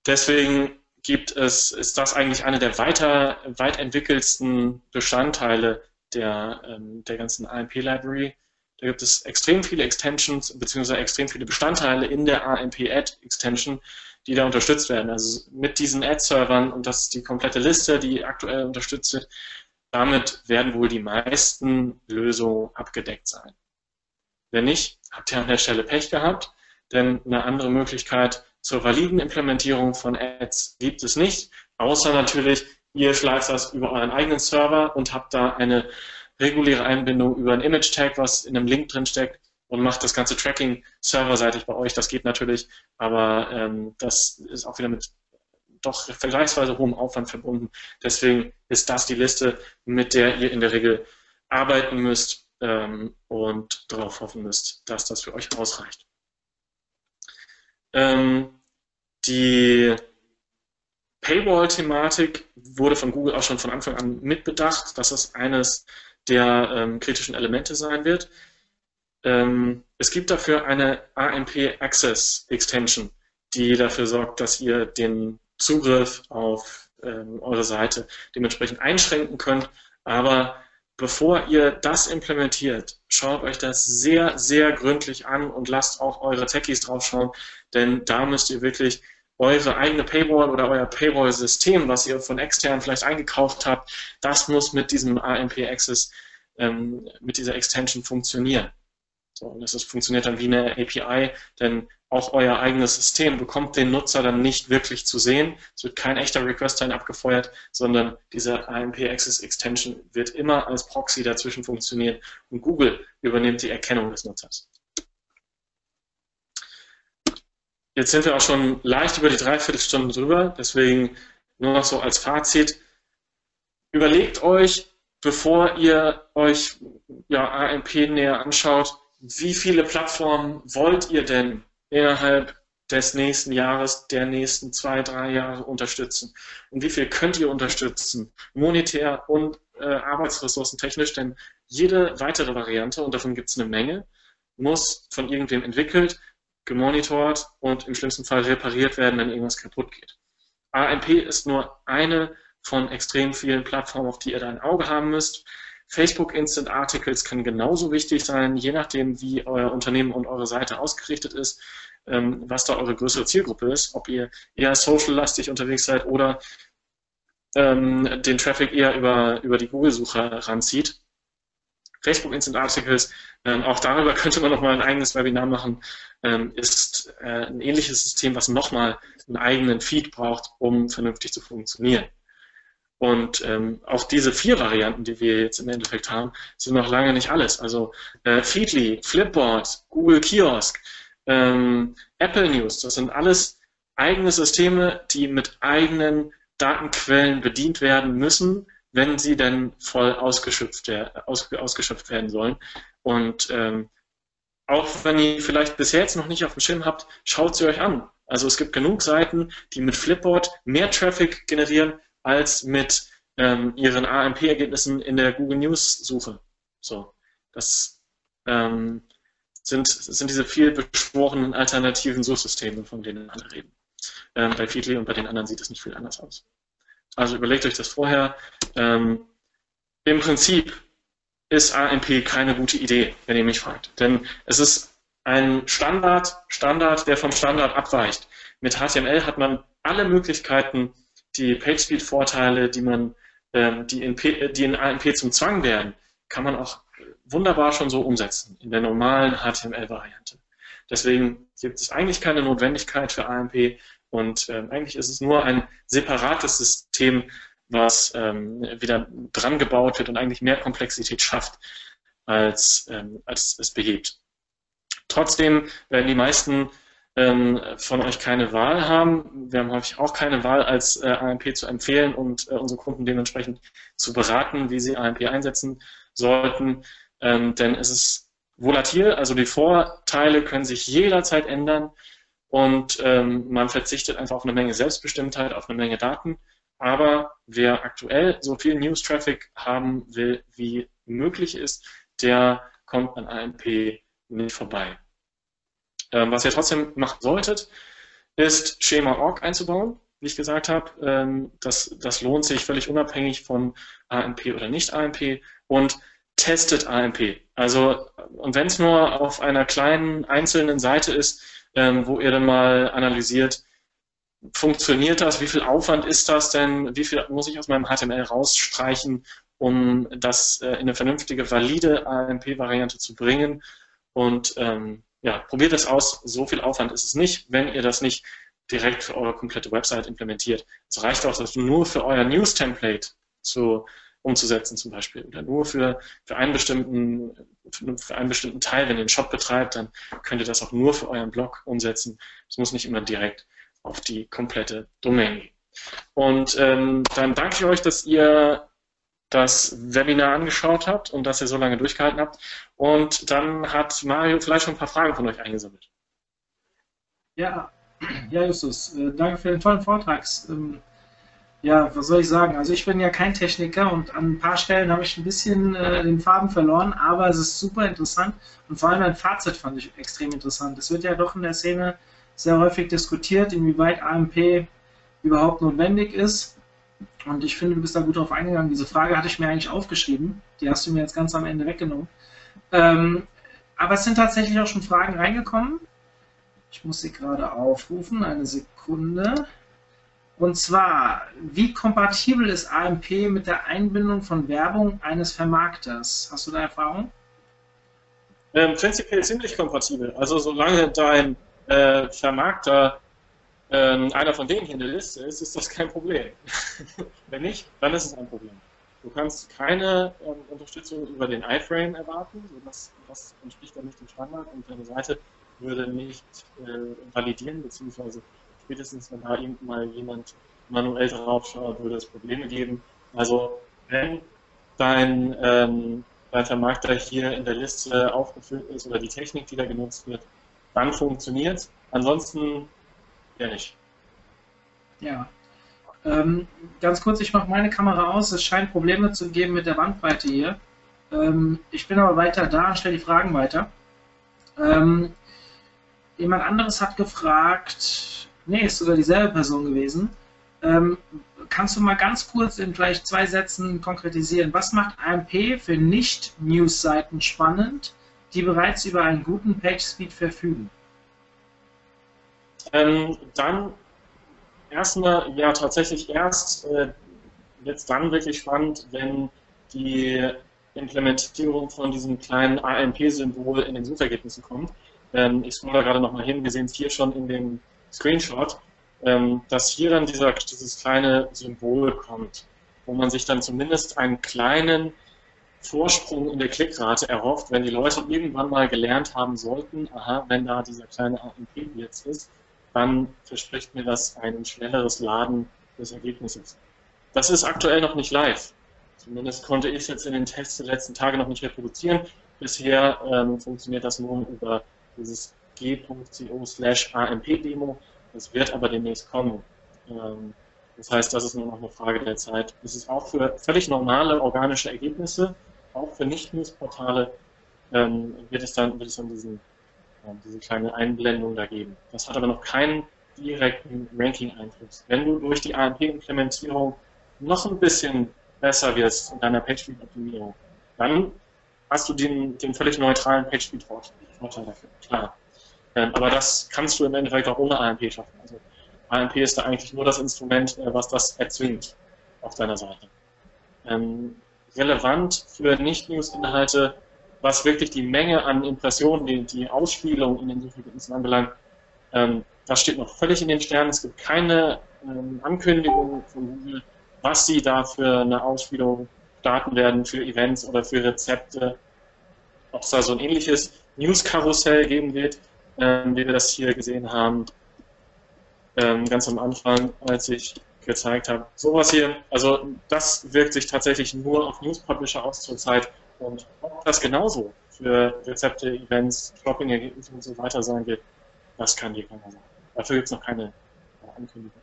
Deswegen gibt es, ist das eigentlich eine der weiter, weit entwickelsten Bestandteile der, ähm, der ganzen AMP-Library. Da gibt es extrem viele Extensions bzw. extrem viele Bestandteile in der AMP-Add-Extension, die da unterstützt werden. Also mit diesen Ad-Servern und das ist die komplette Liste, die aktuell unterstützt wird, damit werden wohl die meisten Lösungen abgedeckt sein. Wenn nicht, habt ihr an der Stelle Pech gehabt, denn eine andere Möglichkeit zur validen Implementierung von Ads gibt es nicht, außer natürlich, Ihr schleift das über euren eigenen Server und habt da eine reguläre Einbindung über ein Image-Tag, was in einem Link drin steckt und macht das ganze Tracking serverseitig bei euch. Das geht natürlich, aber ähm, das ist auch wieder mit doch vergleichsweise hohem Aufwand verbunden. Deswegen ist das die Liste, mit der ihr in der Regel arbeiten müsst ähm, und darauf hoffen müsst, dass das für euch ausreicht. Ähm, die Paywall-Thematik wurde von Google auch schon von Anfang an mitbedacht, dass das eines der ähm, kritischen Elemente sein wird. Ähm, es gibt dafür eine AMP Access Extension, die dafür sorgt, dass ihr den Zugriff auf ähm, eure Seite dementsprechend einschränken könnt. Aber bevor ihr das implementiert, schaut euch das sehr, sehr gründlich an und lasst auch eure Techies draufschauen, denn da müsst ihr wirklich eure eigene Paywall oder euer Paywall-System, was ihr von extern vielleicht eingekauft habt, das muss mit diesem AMP Access, ähm, mit dieser Extension funktionieren. So, und das ist, funktioniert dann wie eine API, denn auch euer eigenes System bekommt den Nutzer dann nicht wirklich zu sehen. Es wird kein echter Request-Line abgefeuert, sondern diese AMP Access Extension wird immer als Proxy dazwischen funktionieren und Google übernimmt die Erkennung des Nutzers. Jetzt sind wir auch schon leicht über die Dreiviertelstunde drüber, deswegen nur noch so als Fazit. Überlegt euch, bevor ihr euch ja, AMP näher anschaut, wie viele Plattformen wollt ihr denn innerhalb des nächsten Jahres, der nächsten zwei, drei Jahre unterstützen? Und wie viel könnt ihr unterstützen? Monetär und äh, arbeitsressourcentechnisch, denn jede weitere Variante, und davon gibt es eine Menge, muss von irgendwem entwickelt gemonitort und im schlimmsten Fall repariert werden, wenn irgendwas kaputt geht. AMP ist nur eine von extrem vielen Plattformen, auf die ihr da ein Auge haben müsst. Facebook Instant Articles kann genauso wichtig sein, je nachdem, wie euer Unternehmen und eure Seite ausgerichtet ist, ähm, was da eure größere Zielgruppe ist, ob ihr eher social-lastig unterwegs seid oder ähm, den Traffic eher über, über die Google-Suche ranzieht. Facebook Instant Articles, ähm, auch darüber könnte man nochmal ein eigenes Webinar machen, ähm, ist äh, ein ähnliches System, was nochmal einen eigenen Feed braucht, um vernünftig zu funktionieren. Und ähm, auch diese vier Varianten, die wir jetzt im Endeffekt haben, sind noch lange nicht alles. Also äh, Feedly, Flipboard, Google Kiosk, ähm, Apple News. Das sind alles eigene Systeme, die mit eigenen Datenquellen bedient werden müssen, wenn sie denn voll ausgeschöpft, aus, ausgeschöpft werden sollen. Und ähm, auch wenn ihr vielleicht bisher jetzt noch nicht auf dem Schirm habt, schaut sie euch an. Also es gibt genug Seiten, die mit Flipboard mehr Traffic generieren als mit ähm, ihren AMP-Ergebnissen in der Google News Suche. So, das ähm, sind, sind diese viel beschworenen alternativen Suchsysteme, von denen alle reden. Ähm, bei Feedly und bei den anderen sieht es nicht viel anders aus. Also überlegt euch das vorher. Ähm, Im Prinzip ist AMP keine gute Idee, wenn ihr mich fragt. Denn es ist ein Standard, Standard, der vom Standard abweicht. Mit HTML hat man alle Möglichkeiten, die PageSpeed-Vorteile, die man, ähm, die, in P, die in AMP zum Zwang werden, kann man auch wunderbar schon so umsetzen in der normalen HTML-Variante. Deswegen gibt es eigentlich keine Notwendigkeit für AMP und ähm, eigentlich ist es nur ein separates System, was ähm, wieder dran gebaut wird und eigentlich mehr Komplexität schafft, als, ähm, als es behebt. Trotzdem werden die meisten von euch keine Wahl haben. Wir haben häufig auch keine Wahl, als äh, AMP zu empfehlen und äh, unsere Kunden dementsprechend zu beraten, wie sie AMP einsetzen sollten. Ähm, denn es ist volatil, also die Vorteile können sich jederzeit ändern und ähm, man verzichtet einfach auf eine Menge Selbstbestimmtheit, auf eine Menge Daten. Aber wer aktuell so viel News-Traffic haben will, wie möglich ist, der kommt an AMP nicht vorbei. Ähm, was ihr trotzdem machen solltet, ist Schema.org einzubauen. Wie ich gesagt habe, ähm, das, das lohnt sich völlig unabhängig von AMP oder nicht AMP und testet AMP. Also, und wenn es nur auf einer kleinen einzelnen Seite ist, ähm, wo ihr dann mal analysiert, funktioniert das, wie viel Aufwand ist das denn, wie viel muss ich aus meinem HTML rausstreichen, um das äh, in eine vernünftige, valide AMP-Variante zu bringen. Und ähm, ja, probiert es aus, so viel Aufwand ist es nicht, wenn ihr das nicht direkt für eure komplette Website implementiert. Es reicht auch, das nur für euer News-Template zu umzusetzen zum Beispiel oder nur für, für einen bestimmten für einen bestimmten Teil, wenn ihr einen Shop betreibt, dann könnt ihr das auch nur für euren Blog umsetzen. Es muss nicht immer direkt auf die komplette Domain gehen. Und ähm, dann danke ich euch, dass ihr das Webinar angeschaut habt und dass ihr so lange durchgehalten habt. Und dann hat Mario vielleicht schon ein paar Fragen von euch eingesammelt. Ja, ja Justus, äh, danke für den tollen Vortrag. Ähm, ja, was soll ich sagen? Also ich bin ja kein Techniker und an ein paar Stellen habe ich ein bisschen äh, den Farben verloren, aber es ist super interessant und vor allem ein Fazit fand ich extrem interessant. Es wird ja doch in der Szene sehr häufig diskutiert, inwieweit AMP überhaupt notwendig ist. Und ich finde, du bist da gut drauf eingegangen. Diese Frage hatte ich mir eigentlich aufgeschrieben. Die hast du mir jetzt ganz am Ende weggenommen. Ähm, aber es sind tatsächlich auch schon Fragen reingekommen. Ich muss sie gerade aufrufen. Eine Sekunde. Und zwar, wie kompatibel ist AMP mit der Einbindung von Werbung eines Vermarkters? Hast du da Erfahrung? Ähm, prinzipiell ziemlich kompatibel. Also solange dein äh, Vermarkter ähm, einer von denen hier in der Liste ist, ist das kein Problem. Wenn nicht, dann ist es ein Problem. Du kannst keine ähm, Unterstützung über den iFrame erwarten, das, das entspricht dann nicht dem Standard und deine Seite würde nicht äh, validieren, beziehungsweise spätestens wenn da mal jemand manuell drauf schaut, würde es Probleme geben. Also wenn dein, ähm, dein Vermarkter hier in der Liste aufgeführt ist oder die Technik, die da genutzt wird, dann funktioniert. Ansonsten ja nicht. Ja. Ähm, ganz kurz, ich mache meine Kamera aus. Es scheint Probleme zu geben mit der Bandbreite hier. Ähm, ich bin aber weiter da und stelle die Fragen weiter. Ähm, jemand anderes hat gefragt, Nee, ist sogar dieselbe Person gewesen. Ähm, kannst du mal ganz kurz in vielleicht zwei Sätzen konkretisieren? Was macht AMP für Nicht-News-Seiten spannend, die bereits über einen guten Page-Speed verfügen? Ähm, dann erstmal, ja, tatsächlich erst äh, jetzt dann wirklich spannend, wenn die Implementierung von diesem kleinen AMP-Symbol in den Suchergebnissen kommt. Ähm, ich scroll da gerade nochmal hin, wir sehen es hier schon in dem Screenshot, ähm, dass hier dann dieser, dieses kleine Symbol kommt, wo man sich dann zumindest einen kleinen Vorsprung in der Klickrate erhofft, wenn die Leute irgendwann mal gelernt haben sollten, aha, wenn da dieser kleine AMP jetzt ist, dann verspricht mir das ein schnelleres Laden des Ergebnisses. Das ist aktuell noch nicht live. Zumindest konnte ich es jetzt in den Tests der letzten Tage noch nicht reproduzieren. Bisher ähm, funktioniert das nur über dieses g.co slash AMP-Demo. Das wird aber demnächst kommen. Ähm, das heißt, das ist nur noch eine Frage der Zeit. Das ist auch für völlig normale organische Ergebnisse, auch für Nicht-News-Portale, ähm, wird, es dann, wird es dann diesen, diese kleine Einblendung da geben. Das hat aber noch keinen direkten Ranking-Einfluss. Wenn du durch die AMP-Implementierung noch ein bisschen besser wirst in deiner PageSpeed-Optimierung, dann hast du den, den völlig neutralen PageSpeed-Vorteil dafür, klar. Ähm, aber das kannst du im Endeffekt auch ohne AMP schaffen. Also AMP ist da eigentlich nur das Instrument, äh, was das erzwingt auf deiner Seite. Ähm, relevant für Nicht-News-Inhalte, was wirklich die Menge an Impressionen, die, die Ausspielung in den Suchergebnissen anbelangt, ähm, das steht noch völlig in den Sternen. Es gibt keine ähm, Ankündigung von Google, was sie da für eine Ausspielung starten werden für Events oder für Rezepte. Ob es da so ein ähnliches News-Karussell geben wird, ähm, wie wir das hier gesehen haben, ähm, ganz am Anfang, als ich gezeigt habe. Sowas hier, also das wirkt sich tatsächlich nur auf News Publisher aus zurzeit und ob das genauso für Rezepte, Events, Shopping-Ergebnisse und so weiter sein wird, das kann dir keiner sagen. Dafür gibt es noch keine Ankündigung.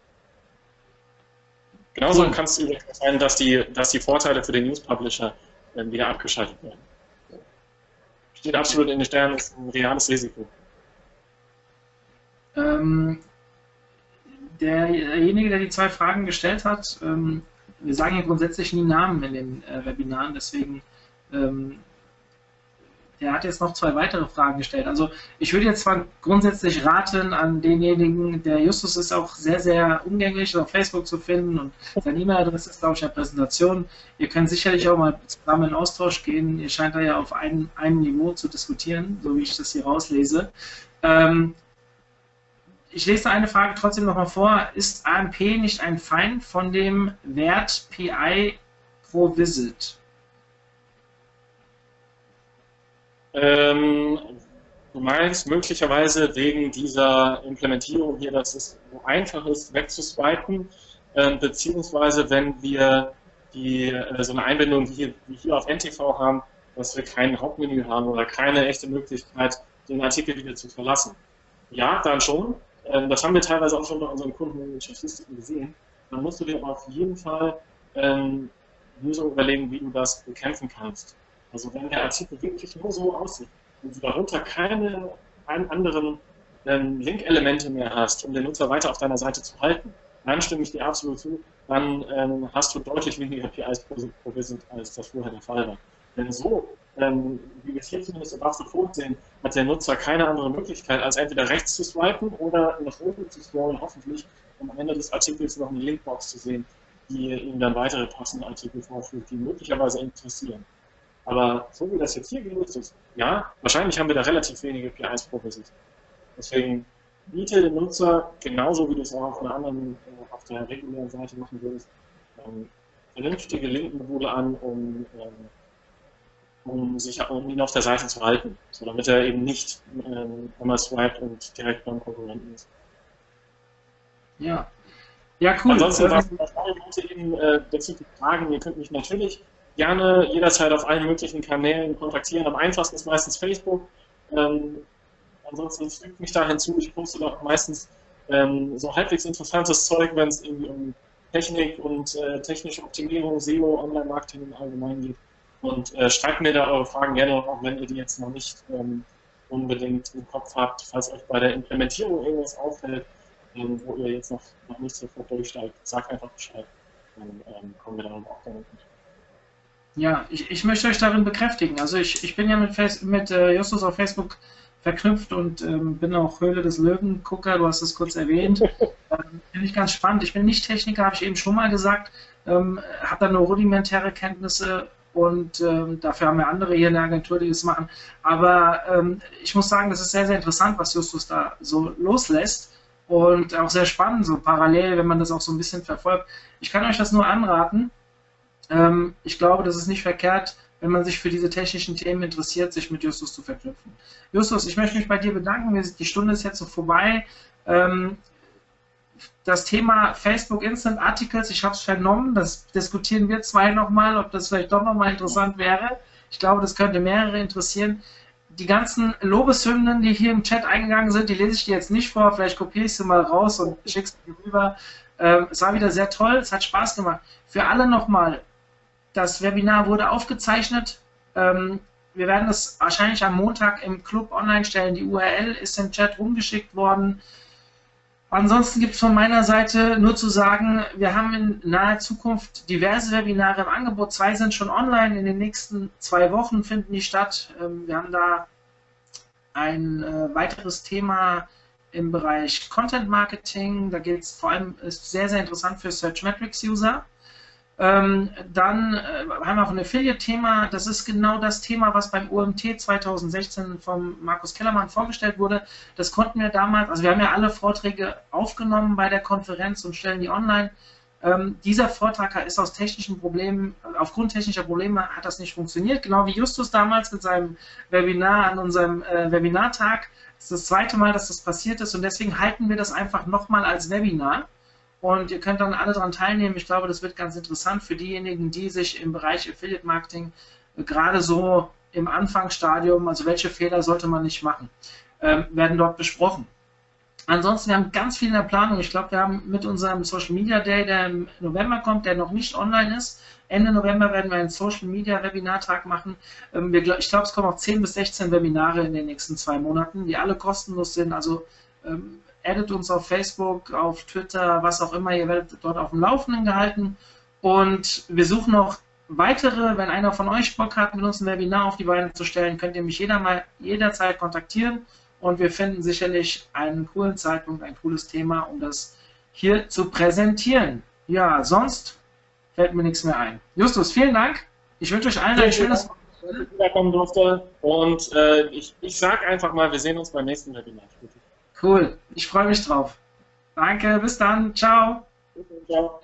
Genauso cool. kann es übrigens sein, dass die, dass die Vorteile für den News Publisher ähm, wieder abgeschaltet werden. Steht absolut in den Sternen, ist ein reales Risiko. Ähm, derjenige, der die zwei Fragen gestellt hat, ähm, wir sagen ja grundsätzlich nie Namen in den äh, Webinaren, deswegen ähm, der hat jetzt noch zwei weitere Fragen gestellt. Also ich würde jetzt zwar grundsätzlich raten an denjenigen, der Justus ist auch sehr, sehr umgänglich auf Facebook zu finden und seine E-Mail-Adresse ist, glaube ich, in der Präsentation. Ihr könnt sicherlich auch mal zusammen in Austausch gehen. Ihr scheint da ja auf ein, einem Niveau zu diskutieren, so wie ich das hier rauslese. Ähm, ich lese eine Frage trotzdem nochmal vor. Ist AMP nicht ein Feind von dem Wert PI pro Visit? Ähm, du meinst möglicherweise wegen dieser Implementierung hier, dass es so einfach ist, wegzuswipen, äh, beziehungsweise wenn wir die, äh, so eine Einbindung wie hier, wie hier auf NTV haben, dass wir kein Hauptmenü haben oder keine echte Möglichkeit, den Artikel wieder zu verlassen. Ja, dann schon. Ähm, das haben wir teilweise auch schon bei unseren Kunden in den Statistiken gesehen. Dann musst du dir auf jeden Fall ähm, Lösungen überlegen, wie du das bekämpfen kannst. Also wenn der Artikel wirklich nur so aussieht und du darunter keine anderen ähm, Link-Elemente mehr hast, um den Nutzer weiter auf deiner Seite zu halten, dann stimme ich dir absolut zu, dann ähm, hast du deutlich weniger PIs pro, Visit, als das vorher der Fall war. Denn so, ähm, wie wir es hier zumindest im Abschnitt sehen, hat der Nutzer keine andere Möglichkeit, als entweder rechts zu swipen oder nach oben zu scrollen, hoffentlich, um am Ende des Artikels noch eine Linkbox zu sehen, die ihm dann weitere passende Artikel vorführt, die möglicherweise interessieren. Aber so wie das jetzt hier gelöst ist, ja, wahrscheinlich haben wir da relativ wenige PIs pro Visit. Deswegen biete dem Nutzer, genauso wie du es auch auf einer anderen, äh, auf der regulären Seite machen würdest, ähm, vernünftige Linkenmodule an, um ähm, um, sich, um ihn auf der Seite zu halten, so damit er eben nicht ähm, einmal swiped und direkt beim Konkurrenten ist. Ja. Ja, cool. Ansonsten, was, was alle Leute eben äh, bezüglich Fragen, ihr könnt mich natürlich gerne jederzeit auf allen möglichen Kanälen kontaktieren. Am einfachsten ist meistens Facebook. Ähm, ansonsten fügt mich da hinzu. Ich poste doch meistens ähm, so halbwegs interessantes Zeug, wenn es irgendwie um Technik und äh, technische Optimierung, SEO, Online-Marketing im Allgemeinen geht. Und äh, schreibt mir da eure Fragen gerne, auch wenn ihr die jetzt noch nicht ähm, unbedingt im Kopf habt, falls euch bei der Implementierung irgendwas auffällt, ähm, wo ihr jetzt noch, noch nicht sofort durchsteigt, sagt einfach Bescheid. Dann ähm, kommen wir dann auch damit. Ja, ich, ich möchte euch darin bekräftigen. Also ich, ich bin ja mit, Face, mit äh, Justus auf Facebook verknüpft und ähm, bin auch Höhle des Löwen-Gucker, du hast es kurz erwähnt. ähm, Finde ich ganz spannend. Ich bin nicht Techniker, habe ich eben schon mal gesagt, ähm, habe da nur rudimentäre Kenntnisse und ähm, dafür haben wir andere hier in der Agentur, die das machen. Aber ähm, ich muss sagen, das ist sehr, sehr interessant, was Justus da so loslässt und auch sehr spannend, so parallel, wenn man das auch so ein bisschen verfolgt. Ich kann euch das nur anraten. Ähm, ich glaube, das ist nicht verkehrt, wenn man sich für diese technischen Themen interessiert, sich mit Justus zu verknüpfen. Justus, ich möchte mich bei dir bedanken. Die Stunde ist jetzt so vorbei. Ähm, das Thema Facebook Instant Articles, ich habe es vernommen, das diskutieren wir zwei nochmal, ob das vielleicht doch nochmal interessant wäre. Ich glaube, das könnte mehrere interessieren. Die ganzen Lobeshymnen, die hier im Chat eingegangen sind, die lese ich dir jetzt nicht vor, vielleicht kopiere ich sie mal raus und schicke sie rüber. Ähm, es war wieder sehr toll, es hat Spaß gemacht. Für alle nochmal, das Webinar wurde aufgezeichnet. Ähm, wir werden es wahrscheinlich am Montag im Club online stellen. Die URL ist im Chat rumgeschickt worden. Ansonsten gibt es von meiner Seite nur zu sagen, wir haben in naher Zukunft diverse Webinare im Angebot. Zwei sind schon online, in den nächsten zwei Wochen finden die statt. Ähm, wir haben da ein äh, weiteres Thema im Bereich Content Marketing. Da geht es vor allem, ist sehr, sehr interessant für Search Metrics User. Ähm, dann äh, haben wir auch ein Affiliate-Thema. Das ist genau das Thema, was beim OMT 2016 vom Markus Kellermann vorgestellt wurde. Das konnten wir damals, also wir haben ja alle Vorträge aufgenommen bei der Konferenz und stellen die online. Ähm, dieser Vortrag ist aus technischen Problemen, aufgrund technischer Probleme hat das nicht funktioniert, genau wie Justus damals mit seinem Webinar an unserem äh, Webinartag. Das ist das zweite Mal, dass das passiert ist und deswegen halten wir das einfach nochmal als Webinar und ihr könnt dann alle daran teilnehmen. Ich glaube, das wird ganz interessant für diejenigen, die sich im Bereich Affiliate Marketing äh, gerade so im Anfangsstadium, also welche Fehler sollte man nicht machen, ähm, werden dort besprochen. Ansonsten, wir haben ganz viel in der Planung. Ich glaube, wir haben mit unserem Social Media Day, der im November kommt, der noch nicht online ist. Ende November werden wir einen Social Media Webinartag machen. Ähm, ich glaube, es kommen auch 10 bis 16 Webinare in den nächsten zwei Monaten, die alle kostenlos sind. Also ähm, addet uns auf Facebook, auf Twitter, was auch immer. Ihr werdet dort auf dem Laufenden gehalten. Und wir suchen noch weitere. Wenn einer von euch Bock hat, mit uns ein Webinar auf die Beine zu stellen, könnt ihr mich jeder mal, jederzeit kontaktieren. Und wir finden sicherlich einen coolen Zeitpunkt, ein cooles Thema, um das hier zu präsentieren. Ja, sonst fällt mir nichts mehr ein. Justus, vielen Dank. Ich wünsche euch allen ein schönes Wochenende. wiederkommen durfte. Und äh, ich, ich sage einfach mal, wir sehen uns beim nächsten Webinar. Cool. Ich freue mich drauf. Danke, bis dann. Ciao. Ciao.